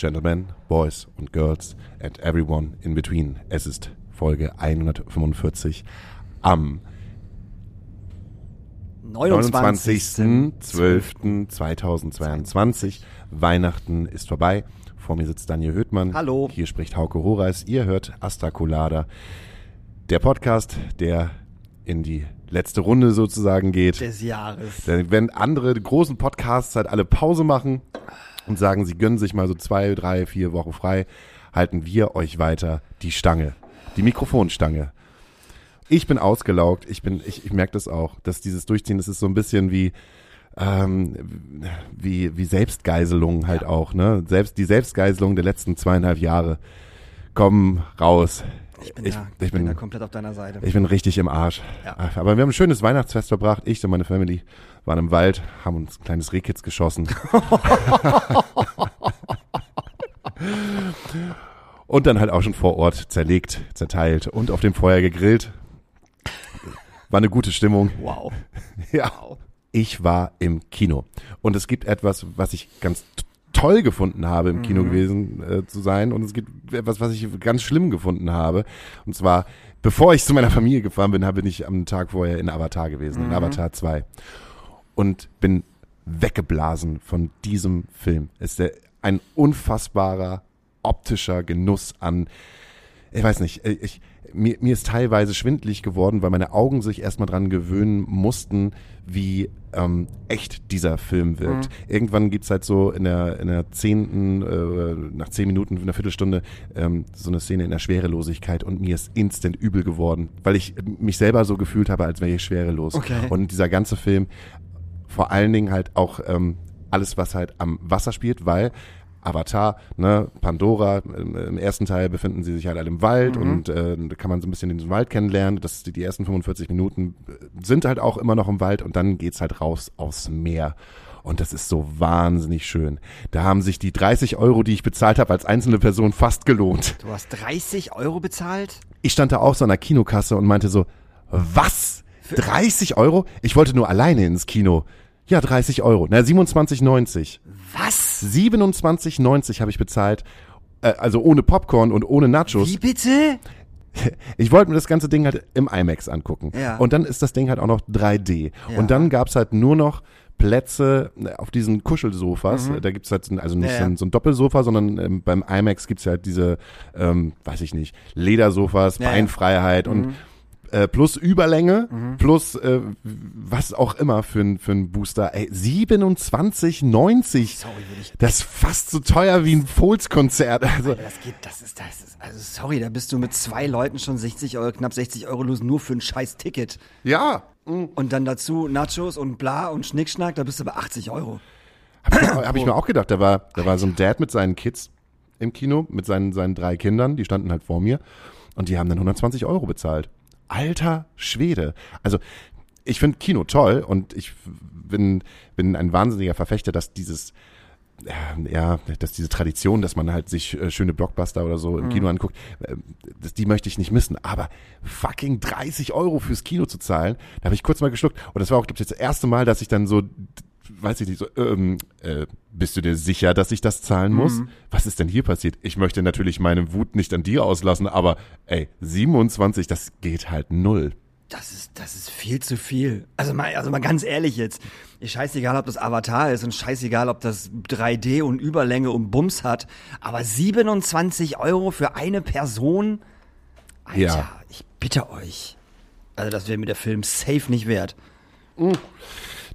Gentlemen, Boys und Girls and everyone in between. Es ist Folge 145 am 29.12.2022. Weihnachten ist vorbei. Vor mir sitzt Daniel Höhtmann. Hallo. Hier spricht Hauke Horeis. Ihr hört Astra Colada. Der Podcast, der in die letzte Runde sozusagen geht. Des Jahres. Denn wenn andere großen Podcasts halt alle Pause machen und sagen, sie gönnen sich mal so zwei, drei, vier Wochen frei, halten wir euch weiter die Stange, die Mikrofonstange. Ich bin ausgelaugt, ich bin, ich, ich merke das auch, dass dieses Durchziehen, das ist so ein bisschen wie, ähm, wie, wie Selbstgeiselung halt auch, ne? Selbst, die Selbstgeiselung der letzten zweieinhalb Jahre kommen raus. Ich bin, Ich- da, ich ich bin bin- da komplett auf deiner Seite. Ich bin richtig im Arsch. Ja. Aber wir haben ein schönes Weihnachtsfest verbracht. Ich und meine Family waren im Wald, haben uns ein kleines Rehkitz geschossen. und dann halt auch schon vor Ort zerlegt, zerteilt und auf dem Feuer gegrillt. War eine gute Stimmung. wow. Ja. Ich war im Kino. Und es gibt etwas, was ich ganz toll gefunden habe, im Kino gewesen äh, zu sein. Und es gibt etwas, was ich ganz schlimm gefunden habe. Und zwar, bevor ich zu meiner Familie gefahren bin, bin ich am Tag vorher in Avatar gewesen, in Avatar 2. Und bin weggeblasen von diesem Film. Es ist der, ein unfassbarer optischer Genuss an ich weiß nicht, ich, mir, mir ist teilweise schwindlig geworden, weil meine Augen sich erstmal dran gewöhnen mussten, wie ähm, echt dieser Film wirkt. Irgendwann gibt's halt so in der, in der zehnten, äh, nach zehn Minuten, in einer Viertelstunde, ähm, so eine Szene in der Schwerelosigkeit und mir ist instant übel geworden, weil ich mich selber so gefühlt habe, als wäre ich schwerelos. Okay. Und dieser ganze Film, vor allen Dingen halt auch ähm, alles, was halt am Wasser spielt, weil Avatar, ne, Pandora, im, ersten Teil befinden sie sich halt alle im Wald und äh, da kann man so ein bisschen den Wald kennenlernen. Das die, die ersten 45 Minuten äh, sind halt auch immer noch im Wald und dann geht's halt raus aufs Meer. Und das ist so wahnsinnig schön. Da haben sich die 30 Euro, die ich bezahlt habe, als einzelne Person fast gelohnt. Du hast 30 Euro bezahlt? Ich stand da auch so an der Kinokasse und meinte so, was? 30 Euro? Ich wollte nur alleine ins Kino. Ja, 30 Euro. Na, 27,90. Was? 27,90 habe ich bezahlt. Äh, also ohne Popcorn und ohne Nachos. Wie bitte? Ich wollte mir das ganze Ding halt im IMAX angucken. Ja. Und dann ist das Ding halt auch noch 3D. Ja. Und dann gab's halt nur noch Plätze äh, auf diesen Kuschelsofas. Da gibt's halt also nicht Mhm. Ja, so, ja. ein, so ein Doppelsofa, sondern ähm, beim IMAX gibt's halt diese, ähm, weiß ich nicht, Ledersofas. Beinfreiheit und Mhm. Äh, plus Überlänge, plus äh, was auch immer für ein für ein Booster. Ey, 27,90. Sorry, ich. Das ist fast so teuer wie ein Fohls-Konzert. Also, Das geht, das ist, das ist, also sorry, da bist du mit zwei Leuten schon 60 Euro, knapp 60 Euro los, nur für ein scheiß Ticket. ja. Und dann dazu Nachos und bla und Schnickschnack, da bist du bei 80 Euro. Hab ich, mir- hab ich mir auch gedacht, da war, da war so ein Dad mit seinen Kids im Kino, mit seinen, seinen drei Kindern, die standen halt vor mir und die haben dann 120 Euro bezahlt. Alter Schwede. Also, ich finde Kino toll und ich bin, bin ein wahnsinniger Verfechter, dass dieses, äh, ja, dass diese Tradition, dass man halt sich äh, schöne Blockbuster oder so im Kino anguckt, äh, das, die möchte ich nicht missen. Aber fucking 30 Euro fürs Kino zu zahlen, da habe ich kurz mal geschluckt. Und das war auch, glaube ich, das erste Mal, dass ich dann so, weiß ich nicht, so, ähm, äh, bist du dir sicher, dass ich das zahlen muss? Was ist denn hier passiert? Ich möchte natürlich meine Wut nicht an dir auslassen, aber ey, 27, das geht halt null. Das ist, das ist viel zu viel. Also mal, also mal ganz ehrlich jetzt. Ist scheißegal, ob das Avatar ist und scheißegal, ob das 3D und Überlänge und Bums hat. Aber 27 Euro für eine Person? Alter, Ja. ich bitte euch. Also das wäre mir der Film safe nicht wert.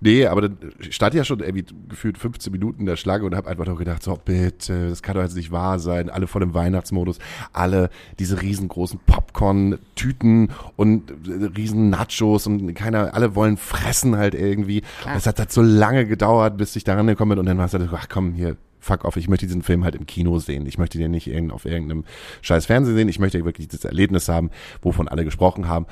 Nee, aber dann stand ja schon irgendwie gefühlt 15 Minuten in der Schlange und habe einfach nur gedacht, so bitte, das kann doch jetzt nicht wahr sein. Alle voll im Weihnachtsmodus, alle diese riesengroßen Popcorn-Tüten und äh, riesen Nachos und keiner, alle wollen fressen halt irgendwie. Es hat halt so lange gedauert, bis ich daran gekommen bin und dann war es halt, ach komm, hier, fuck off, ich möchte diesen Film halt im Kino sehen. Ich möchte den nicht irgend- auf irgendeinem scheiß Fernsehen sehen. Ich möchte wirklich das Erlebnis haben, wovon alle gesprochen haben.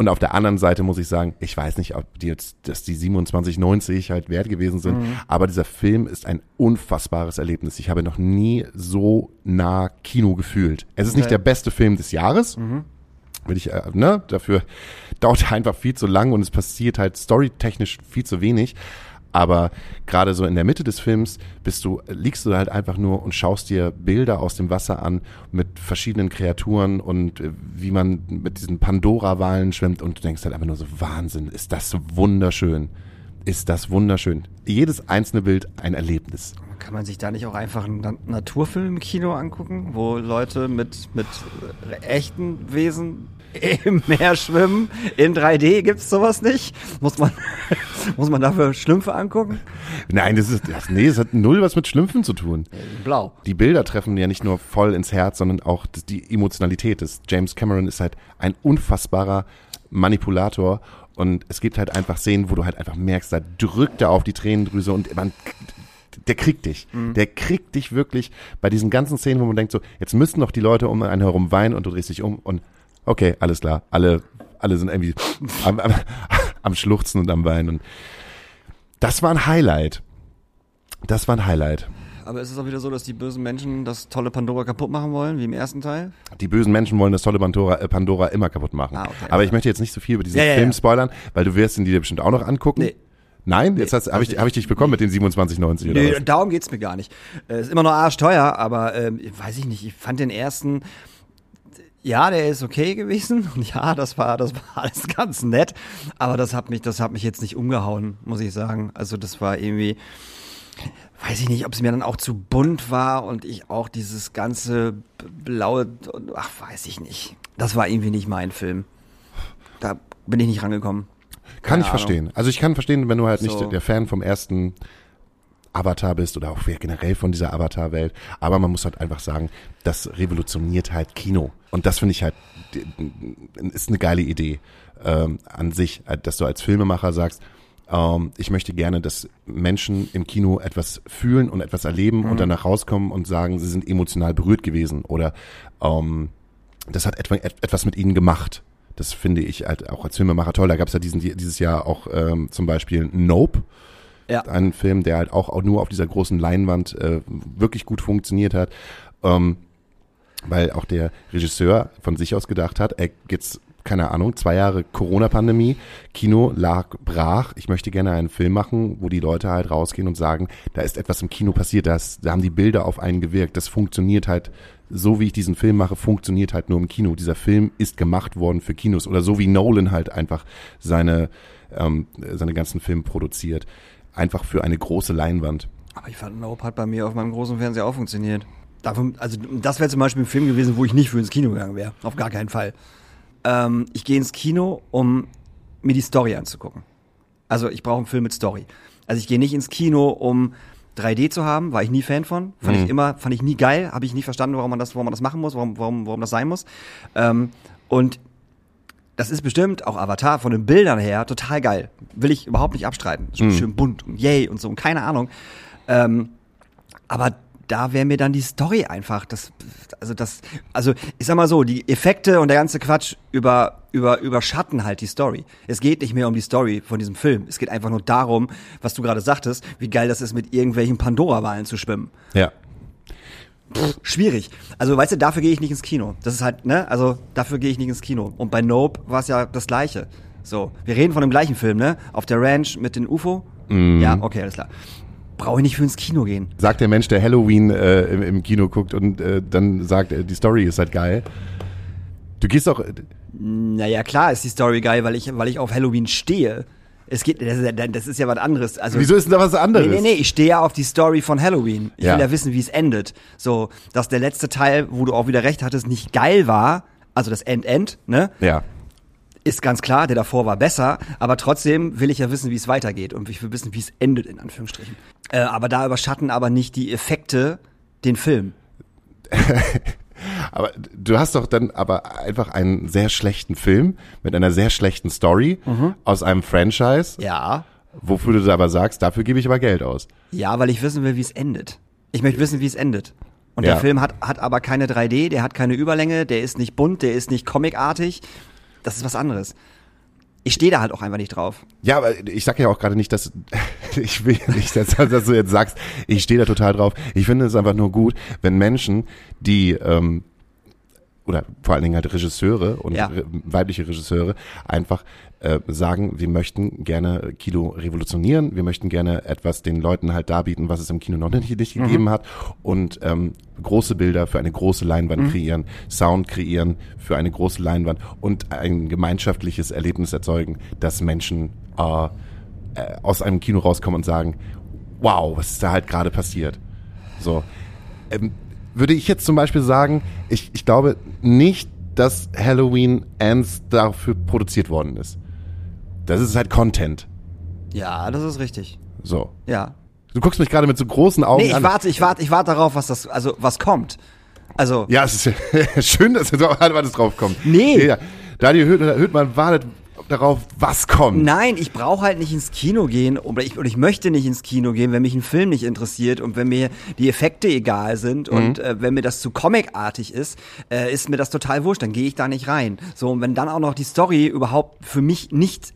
Und auf der anderen Seite muss ich sagen, ich weiß nicht, ob die jetzt, dass die 27,90 halt wert gewesen sind, aber dieser Film ist ein unfassbares Erlebnis. Ich habe noch nie so nah Kino gefühlt. Es ist nicht Okay. der beste Film des Jahres. Will ich, äh, ne, dafür dauert er einfach viel zu lang und es passiert halt storytechnisch viel zu wenig. Aber gerade so in der Mitte des Films bist du, liegst du halt einfach nur und schaust dir Bilder aus dem Wasser an mit verschiedenen Kreaturen und äh, wie man mit diesen Pandora-Walen schwimmt und du denkst halt einfach nur so, Wahnsinn, ist das wunderschön. Ist das wunderschön. Jedes einzelne Bild ein Erlebnis. Kann man sich da nicht auch einfach Na- Naturfilm Kino angucken, wo Leute mit, mit äh, echten Wesen im Meer schwimmen? In 3D gibt's sowas nicht? Muss man, muss man dafür Schlümpfe angucken? Nein, das ist, das, nee, es hat null was mit Schlümpfen zu tun. Blau. die Bilder treffen ja nicht nur voll ins Herz, sondern auch das- die Emotionalität. Das James Cameron ist halt ein unfassbarer Manipulator und es gibt halt einfach Szenen, wo du halt einfach merkst, da drückt er auf die Tränendrüse und man, der kriegt dich. Der kriegt dich wirklich bei diesen ganzen Szenen, wo man denkt so, jetzt müssten doch die Leute um einen herum weinen und du drehst dich um und okay, alles klar, alle, alle sind irgendwie am, am, am Schluchzen und am Weinen und das war ein Highlight. Das war ein Highlight. Aber ist es auch wieder so, dass die bösen Menschen das tolle Pandora kaputt machen wollen, wie im ersten Teil? Die bösen Menschen wollen das tolle Pandora, äh, Pandora immer kaputt machen. Ah, okay. Aber ich möchte jetzt nicht so viel über diesen Ja, ja, Film ja. spoilern, weil du wirst ihn dir bestimmt auch noch angucken. Nee. Nein, jetzt hast habe ich, hab ich dich bekommen mit den 27,90 oder Nee, was? darum geht's mir gar nicht. Äh, ist immer noch arschteuer, aber ähm, weiß ich nicht. Ich fand den ersten, ja, der ist okay gewesen und ja, das war, das war alles ganz nett. Aber das hat mich, das hat mich jetzt nicht umgehauen, muss ich sagen. Also das war irgendwie, weiß ich nicht, ob es mir dann auch zu bunt war und ich auch dieses ganze blaue, ach, weiß ich nicht. Das war irgendwie nicht mein Film. Da bin ich nicht rangekommen. Kann Keine ich Ahnung. verstehen. Also ich kann verstehen, wenn du halt nicht So. der Fan vom ersten Avatar bist oder auch generell von dieser Avatar-Welt. Aber man muss halt einfach sagen, das revolutioniert halt Kino. Und das finde ich halt, ist eine geile Idee ähm, an sich, dass du als Filmemacher sagst, ähm, ich möchte gerne, dass Menschen im Kino etwas fühlen und etwas erleben und danach rauskommen und sagen, sie sind emotional berührt gewesen oder ähm, das hat etwa, et, etwas mit ihnen gemacht. Das finde ich halt auch als Filmemacher toll. Da gab es ja diesen, dieses Jahr auch ähm, zum Beispiel Nope, Ja. einen Film, der halt auch, auch nur auf dieser großen Leinwand äh, wirklich gut funktioniert hat. Ähm, weil auch der Regisseur von sich aus gedacht hat, er jetzt, keine Ahnung, zwei Jahre Corona-Pandemie, Kino lag brach, ich möchte gerne einen Film machen, wo die Leute halt rausgehen und sagen, da ist etwas im Kino passiert, das, da haben die Bilder auf einen gewirkt, das funktioniert halt, so wie ich diesen Film mache, funktioniert halt nur im Kino. Dieser Film ist gemacht worden für Kinos oder so wie Nolan halt einfach seine, ähm, seine ganzen Filme produziert. Einfach für eine große Leinwand. Aber ich fand Nope hat bei mir auf meinem großen Fernseher auch funktioniert. Davon, also das wäre zum Beispiel ein Film gewesen, wo ich nicht für ins Kino gegangen wäre. Auf gar keinen Fall. Ähm, ich gehe ins Kino, um mir die Story anzugucken. Also ich brauche einen Film mit Story. Also ich gehe nicht ins Kino, um 3D zu haben, war ich nie Fan von. Fand ich immer, fand ich nie geil, habe ich nie verstanden, warum man das, warum man das machen muss, warum, warum, warum das sein muss. Ähm, und das ist bestimmt auch Avatar von den Bildern her total geil. Will ich überhaupt nicht abstreiten. Schön, schön bunt und yay und so und keine Ahnung. Ähm, aber da wäre mir dann die Story einfach, das, also das, also ich sag mal so, die Effekte und der ganze Quatsch über, über, überschatten halt die Story. Es geht nicht mehr um die Story von diesem Film. Es geht einfach nur darum, was du gerade sagtest, wie geil das ist, mit irgendwelchen Pandora-Wahlen zu schwimmen. Ja. Schwierig. Also, weißt du, dafür gehe ich nicht ins Kino. Das ist halt, ne? Also, dafür gehe ich nicht ins Kino. Und bei Nope war es ja das Gleiche. So, wir reden von dem gleichen Film, ne? Auf der Ranch mit den UFO. Ja, okay, alles klar. Brauche ich nicht für ins Kino gehen. Sagt der Mensch, der Halloween äh, im, im Kino guckt und äh, dann sagt, äh, die Story ist halt geil. Du gehst auch, Naja, klar ist die Story geil, weil ich, weil ich auf Halloween stehe. Es geht, das ist, ja- das ist ja was anderes. Also, wieso ist denn da was anderes? Nee, nee, nee, ich stehe ja auf die Story von Halloween. Ich Ja. will ja wissen, wie es endet. So, dass der letzte Teil, wo du auch wieder recht hattest, nicht geil war, also das End-End, ne? Ja. Ist ganz klar, der davor war besser, aber trotzdem will ich ja wissen, wie es weitergeht und ich will wissen, wie es endet, in Anführungsstrichen. Äh, aber da überschatten aber nicht die Effekte den Film. Aber du hast doch dann aber einfach einen sehr schlechten Film mit einer sehr schlechten Story aus einem Franchise, Ja. wofür du aber sagst, dafür gebe ich aber Geld aus. Ja, weil ich wissen will, wie es endet. Ich möchte wissen, wie es endet. Und Ja. der Film hat, hat aber keine 3D, der hat keine Überlänge, der ist nicht bunt, der ist nicht comicartig. Das ist was anderes. Ich stehe da halt auch einfach nicht drauf. Ja, aber ich sag ja auch gerade nicht, dass ich will nicht, dass, dass du jetzt sagst, ich stehe da total drauf. Ich finde es einfach nur gut, wenn Menschen, die ähm, oder vor allen Dingen halt Regisseure und Ja. weibliche Regisseure einfach äh, sagen, wir möchten gerne Kino revolutionieren, wir möchten gerne etwas den Leuten halt darbieten, was es im Kino noch nicht, nicht gegeben hat und ähm, große Bilder für eine große Leinwand kreieren, Sound kreieren für eine große Leinwand und ein gemeinschaftliches Erlebnis erzeugen, dass Menschen äh, äh, aus einem Kino rauskommen und sagen, wow, was ist da halt gerade passiert. So. Ähm, würde ich jetzt zum Beispiel sagen, ich, ich glaube nicht, dass Halloween Ends dafür produziert worden ist. Das ist halt Content. Ja, das ist richtig. So. Ja. Du guckst mich gerade mit so großen Augen Nee, ich an. warte, ich warte, ich warte darauf, was das, also was kommt. Also Ja, es ist schön, dass auch alles drauf kommt. Nee. Ja, Daniel Hüttmann wartet darauf, was kommt. Nein, ich brauche halt nicht ins Kino gehen oder ich, oder ich möchte nicht ins Kino gehen, wenn mich ein Film nicht interessiert und wenn mir die Effekte egal sind und Mhm. äh, wenn mir das zu comicartig ist, äh, ist mir das total wurscht, dann gehe ich da nicht rein. So, und wenn dann auch noch die Story überhaupt für mich nicht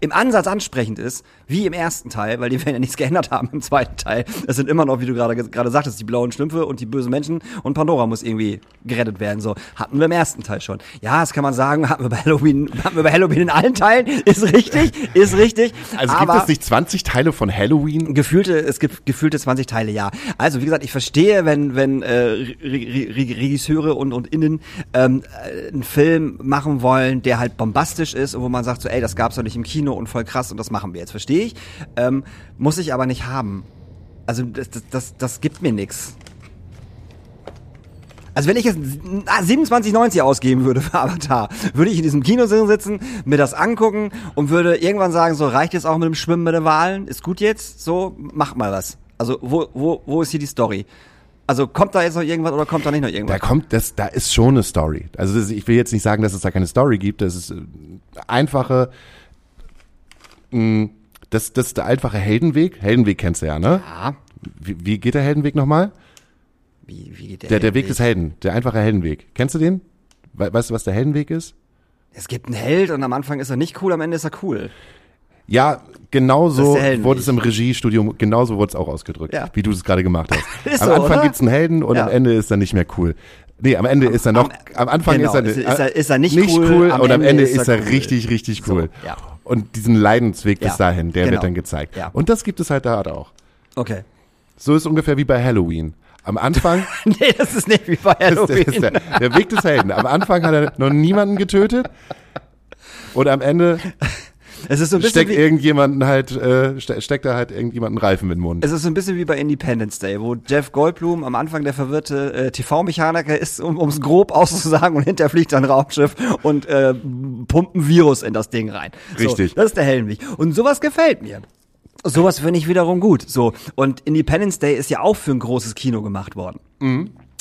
im Ansatz ansprechend ist, wie im ersten Teil, weil die werden ja nichts geändert haben im zweiten Teil. Es sind immer noch, wie du gerade gerade sagtest, die blauen Schlümpfe und die bösen Menschen und Pandora muss irgendwie gerettet werden. So hatten wir im ersten Teil schon. Ja, das kann man sagen, hatten wir bei Halloween, hatten wir bei Halloween in allen Teilen. Ist richtig, ist richtig. Also gibt es nicht 20 Teile von Halloween? Gefühlte, es gibt gefühlte 20 Teile, ja. Also wie gesagt, ich verstehe, wenn wenn äh, Re Re Re Regisseure und und Innen ähm, äh, einen Film machen wollen, der halt bombastisch ist und wo man sagt so, ey, das gab's doch nicht im Kino und voll krass und das machen wir jetzt, verstehe ich. Ähm, muss ich aber nicht haben. Also das das das, das gibt mir nix. Also wenn ich jetzt ah, 27,90 ausgeben würde für Avatar, würde ich in diesem Kino sitzen, mir das angucken und würde irgendwann sagen, so reicht jetzt auch mit dem Schwimmen mit den Wahlen, ist gut jetzt, so macht mal was. Also wo wo wo ist hier die Story? Also kommt da jetzt noch irgendwas oder kommt da nicht noch Da irgendwas? kommt, das, da ist schon eine Story. Also das, ich will jetzt nicht sagen, dass es da keine Story gibt. Das ist äh, einfache, mh, das, das ist der einfache Heldenweg. Heldenweg kennst du ja, ne? Ja. Wie, wie geht der Heldenweg nochmal? Wie, wie geht der, Der, der Weg des Helden, der einfache Heldenweg. Kennst du den? We weißt du, was der Heldenweg ist? Es gibt einen Held und am Anfang ist er nicht cool, am Ende ist er cool. Ja, genauso wurde es im Regiestudium, genauso wurde es auch ausgedrückt, Ja. wie du es gerade gemacht hast. Ist am so, Anfang oder? gibt's einen Helden und Ja. am Ende ist er nicht mehr cool. Nee, am Ende ist er noch, am, Anfang genau, ist, er, ist- ist er- ist er nicht cool, cool am und am Ende ist er cool. richtig, richtig So, cool. ja. Und diesen Leidensweg bis Ja, dahin, der genau. wird dann gezeigt. Ja. Und das gibt es halt da auch. Okay. So ist ungefähr wie bei Halloween. Am Anfang nee, das ist nicht wie bei ist, der, Halloween. ist der, der Weg des Helden. Am Anfang hat er noch niemanden getötet und am Ende es ist so ein bisschen steckt wie, irgendjemanden halt, äh, ste steckt da halt irgendjemanden Reifen mit dem Mund. Es ist so ein bisschen wie bei Independence Day, wo Jeff Goldblum am Anfang der verwirrte äh, TV-Mechaniker ist, um es grob auszusagen, und hinterher fliegt ein Raumschiff und äh, pumpt ein Virus in das Ding rein. Richtig. So, das ist der Heldenweg. Und sowas gefällt mir. Sowas finde ich wiederum gut. So und Independence Day ist ja auch für ein großes Kino gemacht worden.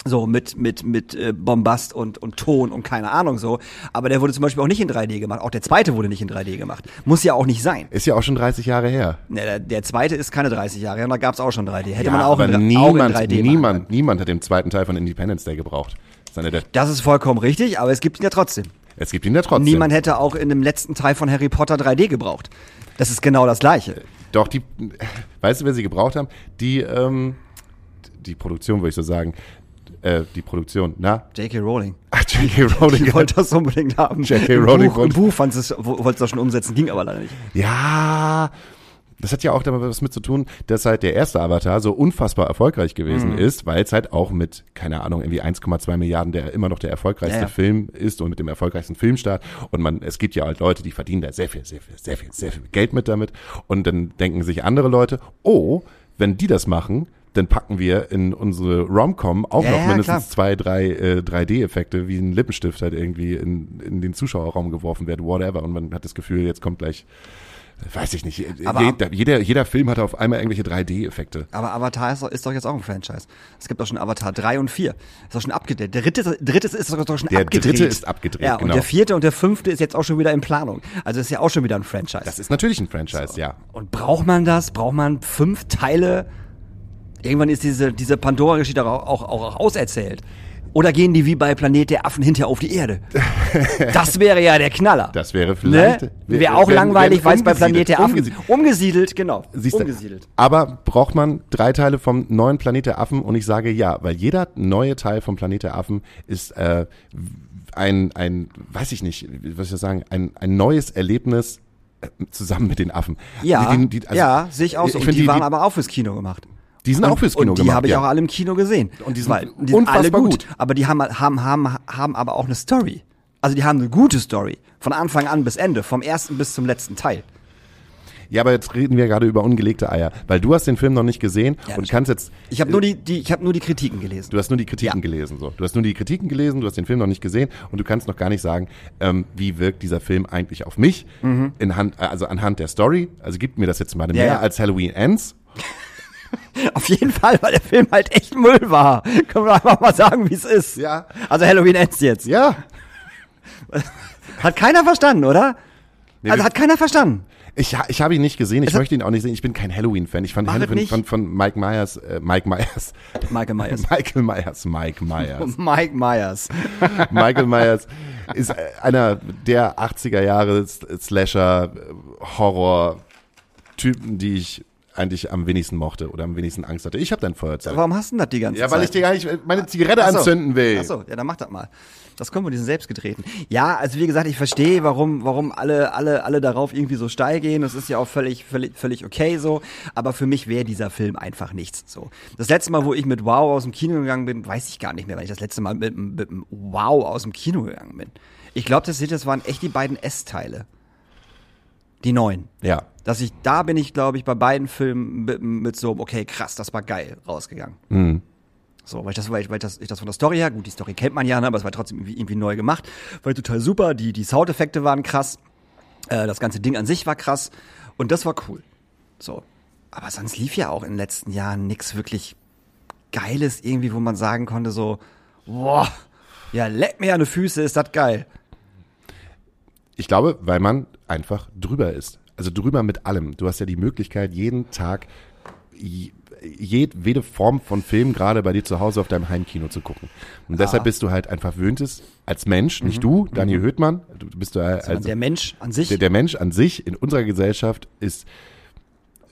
So mit mit mit äh, Bombast und und Ton und keine Ahnung so. Aber der wurde zum Beispiel auch nicht in 3D gemacht. Auch der zweite wurde nicht in 3D gemacht. Muss ja auch nicht sein. Ist ja auch schon 30 Jahre her. Ne, der, der zweite ist keine 30 Jahre her, und da gab's auch schon 3D. Hätte man Ja, auch, aber in, auch in niemand, 3D machen können. niemand, niemand hat den zweiten Teil von Independence Day gebraucht. Seine der, Das ist vollkommen richtig, aber es gibt ihn ja trotzdem. es gibt ihn ja trotzdem. Niemand hätte auch in dem letzten Teil von Harry Potter 3D gebraucht. Das ist genau das gleiche. Doch, die, weißt du, wer sie gebraucht haben? Die, ähm, die Produktion, würde ich so sagen. Äh, die Produktion, na? J.K. Rowling. Ach, J.K. Rowling. Ich wollte das unbedingt haben. J.K. Im Rowling Buch, Im wollte- Buch fand es, wollte es das schon umsetzen, ging aber leider nicht. Ja, das hat ja auch damit was mit zu tun, dass halt der erste Avatar so unfassbar erfolgreich gewesen Mhm. ist, weil es halt auch mit, keine Ahnung, irgendwie 1,2 Milliarden der immer noch der erfolgreichste Ja, ja. Film ist und mit dem erfolgreichsten Filmstart. Und man, es gibt ja halt Leute, die verdienen da sehr viel, sehr viel, sehr viel, sehr viel Geld mit damit. Und dann denken sich andere Leute, oh, wenn die das machen, dann packen wir in unsere Rom-Com auch Ja, noch mindestens klar. zwei, drei äh, 3D-Effekte, wie ein Lippenstift halt irgendwie in, in den Zuschauerraum geworfen wird, whatever. Und man hat das Gefühl, jetzt kommt gleich, weiß ich nicht, Aber- jeder, jeder, Film hat auf einmal irgendwelche 3D-Effekte. Aber Avatar ist doch, ist doch jetzt auch ein Franchise. Es gibt doch schon Avatar 3 und 4. Ist doch schon abgedreht. Der dritte, dritte ist doch doch schon Der abgedreht. dritte ist abgedreht, Ja, genau. und der vierte und der fünfte ist jetzt auch schon wieder in Planung. Also ist ja auch schon wieder ein Franchise. Das ist natürlich ein Franchise, ja. Und braucht man das? Braucht man fünf Teile? Irgendwann ist diese, diese Pandora-Geschichte auch, auch, auch auserzählt. Oder gehen die wie bei Planet der Affen hinter auf die Erde? Das wäre ja der Knaller. Das wäre vielleicht. Ne? Wäre auch wenn- langweilig, weil es bei Planet der Affen umgesiedelt. umgesiedelt, genau. Siehst du, umgesiedelt. aber braucht man drei Teile vom neuen Planet der Affen? Und ich sage ja, weil jeder neue Teil vom Planet der Affen ist äh, ein, ein, weiß ich nicht, soll ich sagen, ein, ein neues Erlebnis äh, zusammen mit den Affen. Ja, Die- die- also, ja, sehe ich auch so. Ich Und finde, die, waren aber auch fürs Kino gemacht. Die sind auch fürs Kino und die gemacht. habe ich ja. auch alle im Kino gesehen. Und die sind Weil, die unfassbar alle gut, gut. Aber die haben, haben, haben, haben aber auch eine Story. Also die haben eine gute Story. Von Anfang an bis Ende. Vom ersten bis zum letzten Teil. Ja, aber jetzt reden wir gerade über ungelegte Eier, weil du hast den Film noch nicht gesehen Ja, und kannst jetzt Ich habe nur die, die, ich habe nur die Kritiken gelesen. Du hast nur die Kritiken Ja. gelesen, so. Du hast nur die Kritiken gelesen, du hast den Film noch nicht gesehen und du kannst noch gar nicht sagen, ähm, wie wirkt dieser Film eigentlich auf mich, in Hand, also anhand der Story. Also gibt mir das jetzt mal mehr ja. als Halloween Ends. Auf jeden Fall, weil der Film halt echt Müll war. Können wir einfach mal sagen, wie es ist. Ja. Also Halloween Ends jetzt. Ja. Hat keiner verstanden, oder? Nee, also hat keiner verstanden. Ich, ich habe ihn nicht gesehen, ich Es hat- möchte ihn auch nicht sehen. Ich bin kein Halloween-Fan. Ich fand Halloween von, von Mike Myers, äh, Mike Myers, Michael Myers. Michael Myers, Mike Myers. Mike Myers. Michael Myers ist äh, einer der 80er Jahre Slasher, äh, Horror-Typen, die ich eigentlich am wenigsten mochte oder am wenigsten Angst hatte. Ich habe dein Feuerzeug. Warum hast du denn das die ganze Ja, Zeit? weil ich dir gar nicht meine Zigarette Ach so. anzünden will. Ach so, ja, dann mach das mal. Das kommen wir diesen selbstgedrehten. Ja, also wie gesagt, ich verstehe, warum, warum alle, alle, alle darauf irgendwie so steil gehen. Das ist ja auch völlig, völlig, völlig okay so. Aber für mich wäre dieser Film einfach nichts so. Das letzte Mal, wo ich mit Wow aus dem Kino gegangen bin, weiß ich gar nicht mehr, weil ich das letzte Mal mit, mit dem Wow aus dem Kino gegangen bin. Ich glaube, das, sind- das waren echt die beiden S-Teile. Die neuen. Ja. Dass ich, da bin ich, glaube ich, bei beiden Filmen mit, mit so, okay, krass, das war geil, rausgegangen. Mhm. So, weil ich das, weil ich, weil ich das, ich das von der Story her, gut, die Story kennt man ja, ne, aber es war trotzdem irgendwie, irgendwie neu gemacht. War total super, die, die Soundeffekte waren krass, äh, das ganze Ding an sich war krass und das war cool. So. Aber sonst lief ja auch in den letzten Jahren nix wirklich Geiles irgendwie, wo man sagen konnte so, boah, ja, leck mir an die Füße, ist das geil. Ich glaube, weil man einfach drüber ist. Also drüber mit allem. Du hast ja die Möglichkeit, jeden Tag je- jedwede Form von Film gerade bei dir zu Hause auf deinem Heimkino zu gucken. Und deshalb bist du halt einfach wöhntest als Mensch, nicht du, Daniel Höhtmann, du bist du als Also der Mensch an sich, der, der Mensch an sich in unserer Gesellschaft ist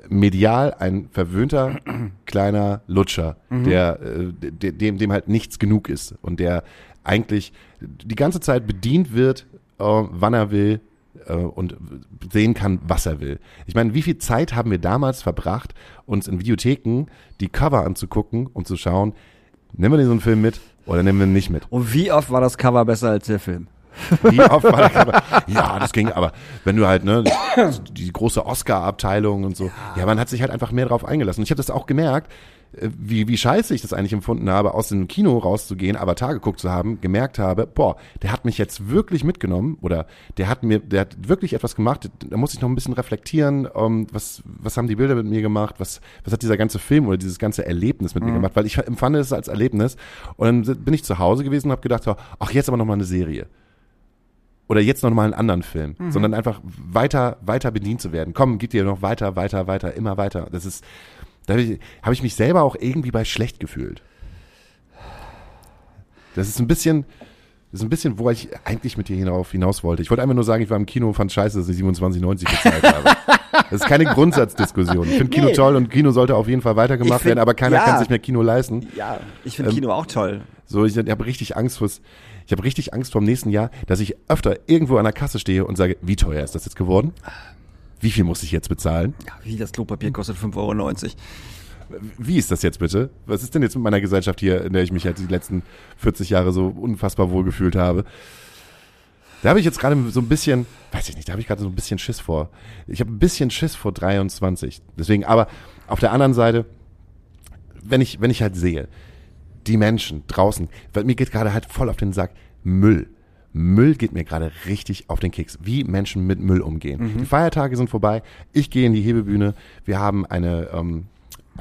medial ein verwöhnter kleiner Lutscher, der äh, de- dem dem halt nichts genug ist und der eigentlich die ganze Zeit bedient wird, äh, wann er will und sehen kann, was er will. Ich meine, wie viel Zeit haben wir damals verbracht, uns in Videotheken die Cover anzugucken und zu schauen, nehmen wir den so einen Film mit oder nehmen wir ihn nicht mit? und wie oft war das Cover besser als der Film? Wie oft war der Cover? Ja, das ging, aber wenn du halt, ne, die große Oscar-Abteilung und so, ja. man hat sich halt einfach mehr drauf eingelassen. Und ich habe das auch gemerkt, äh, wie, wie scheiße ich das eigentlich empfunden habe, aus dem Kino rauszugehen, Avatar geguckt zu haben, gemerkt habe, boah, der hat mich jetzt wirklich mitgenommen oder der hat mir, der hat wirklich etwas gemacht, da muss ich noch ein bisschen reflektieren, ähm, was, was haben die Bilder mit mir gemacht, was, was hat dieser ganze Film oder dieses ganze Erlebnis mit mir gemacht, weil ich empfand es als Erlebnis und dann bin ich zu Hause gewesen und habe gedacht, so, ach, jetzt aber noch mal eine Serie oder jetzt noch mal einen anderen Film, sondern einfach weiter, weiter bedient zu werden. Komm, gib dir noch weiter, weiter, weiter, immer weiter. Das ist, da habe ich, hab ich mich selber auch irgendwie bei schlecht gefühlt. Das ist ein bisschen, das ist ein bisschen, wo ich eigentlich mit dir hinauf, hinaus wollte. Ich wollte einfach nur sagen, ich war im Kino, fand scheiße, dass ich 27,90 bezahlt habe. Das ist keine Grundsatzdiskussion. Ich finde Kino Nee. toll und Kino sollte auf jeden Fall weitergemacht find- werden, aber keiner ja. kann sich mehr Kino leisten. Ja, ich finde Kino auch toll. So, ich, ich habe richtig Angst fürs, ich habe richtig Angst vom nächsten Jahr, dass ich öfter irgendwo an der Kasse stehe und sage, wie teuer ist das jetzt geworden? Wie viel muss ich jetzt bezahlen? Ja, wie das Klopapier kostet 5,90 Euro. Wie ist das jetzt bitte? Was ist denn jetzt mit meiner Gesellschaft hier, in der ich mich halt die letzten 40 Jahre so unfassbar wohl gefühlt habe? Da habe ich jetzt gerade so ein bisschen, weiß ich nicht, da habe ich gerade so ein bisschen Schiss vor. Ich habe ein bisschen Schiss vor 23. Deswegen, aber auf der anderen Seite, wenn ich, wenn ich halt sehe, die Menschen draußen, weil mir geht gerade halt voll auf den Sack, Müll. Müll geht mir gerade richtig auf den Keks, wie Menschen mit Müll umgehen. Die Feiertage sind vorbei, ich gehe in die Hebebühne, wir haben eine, ähm,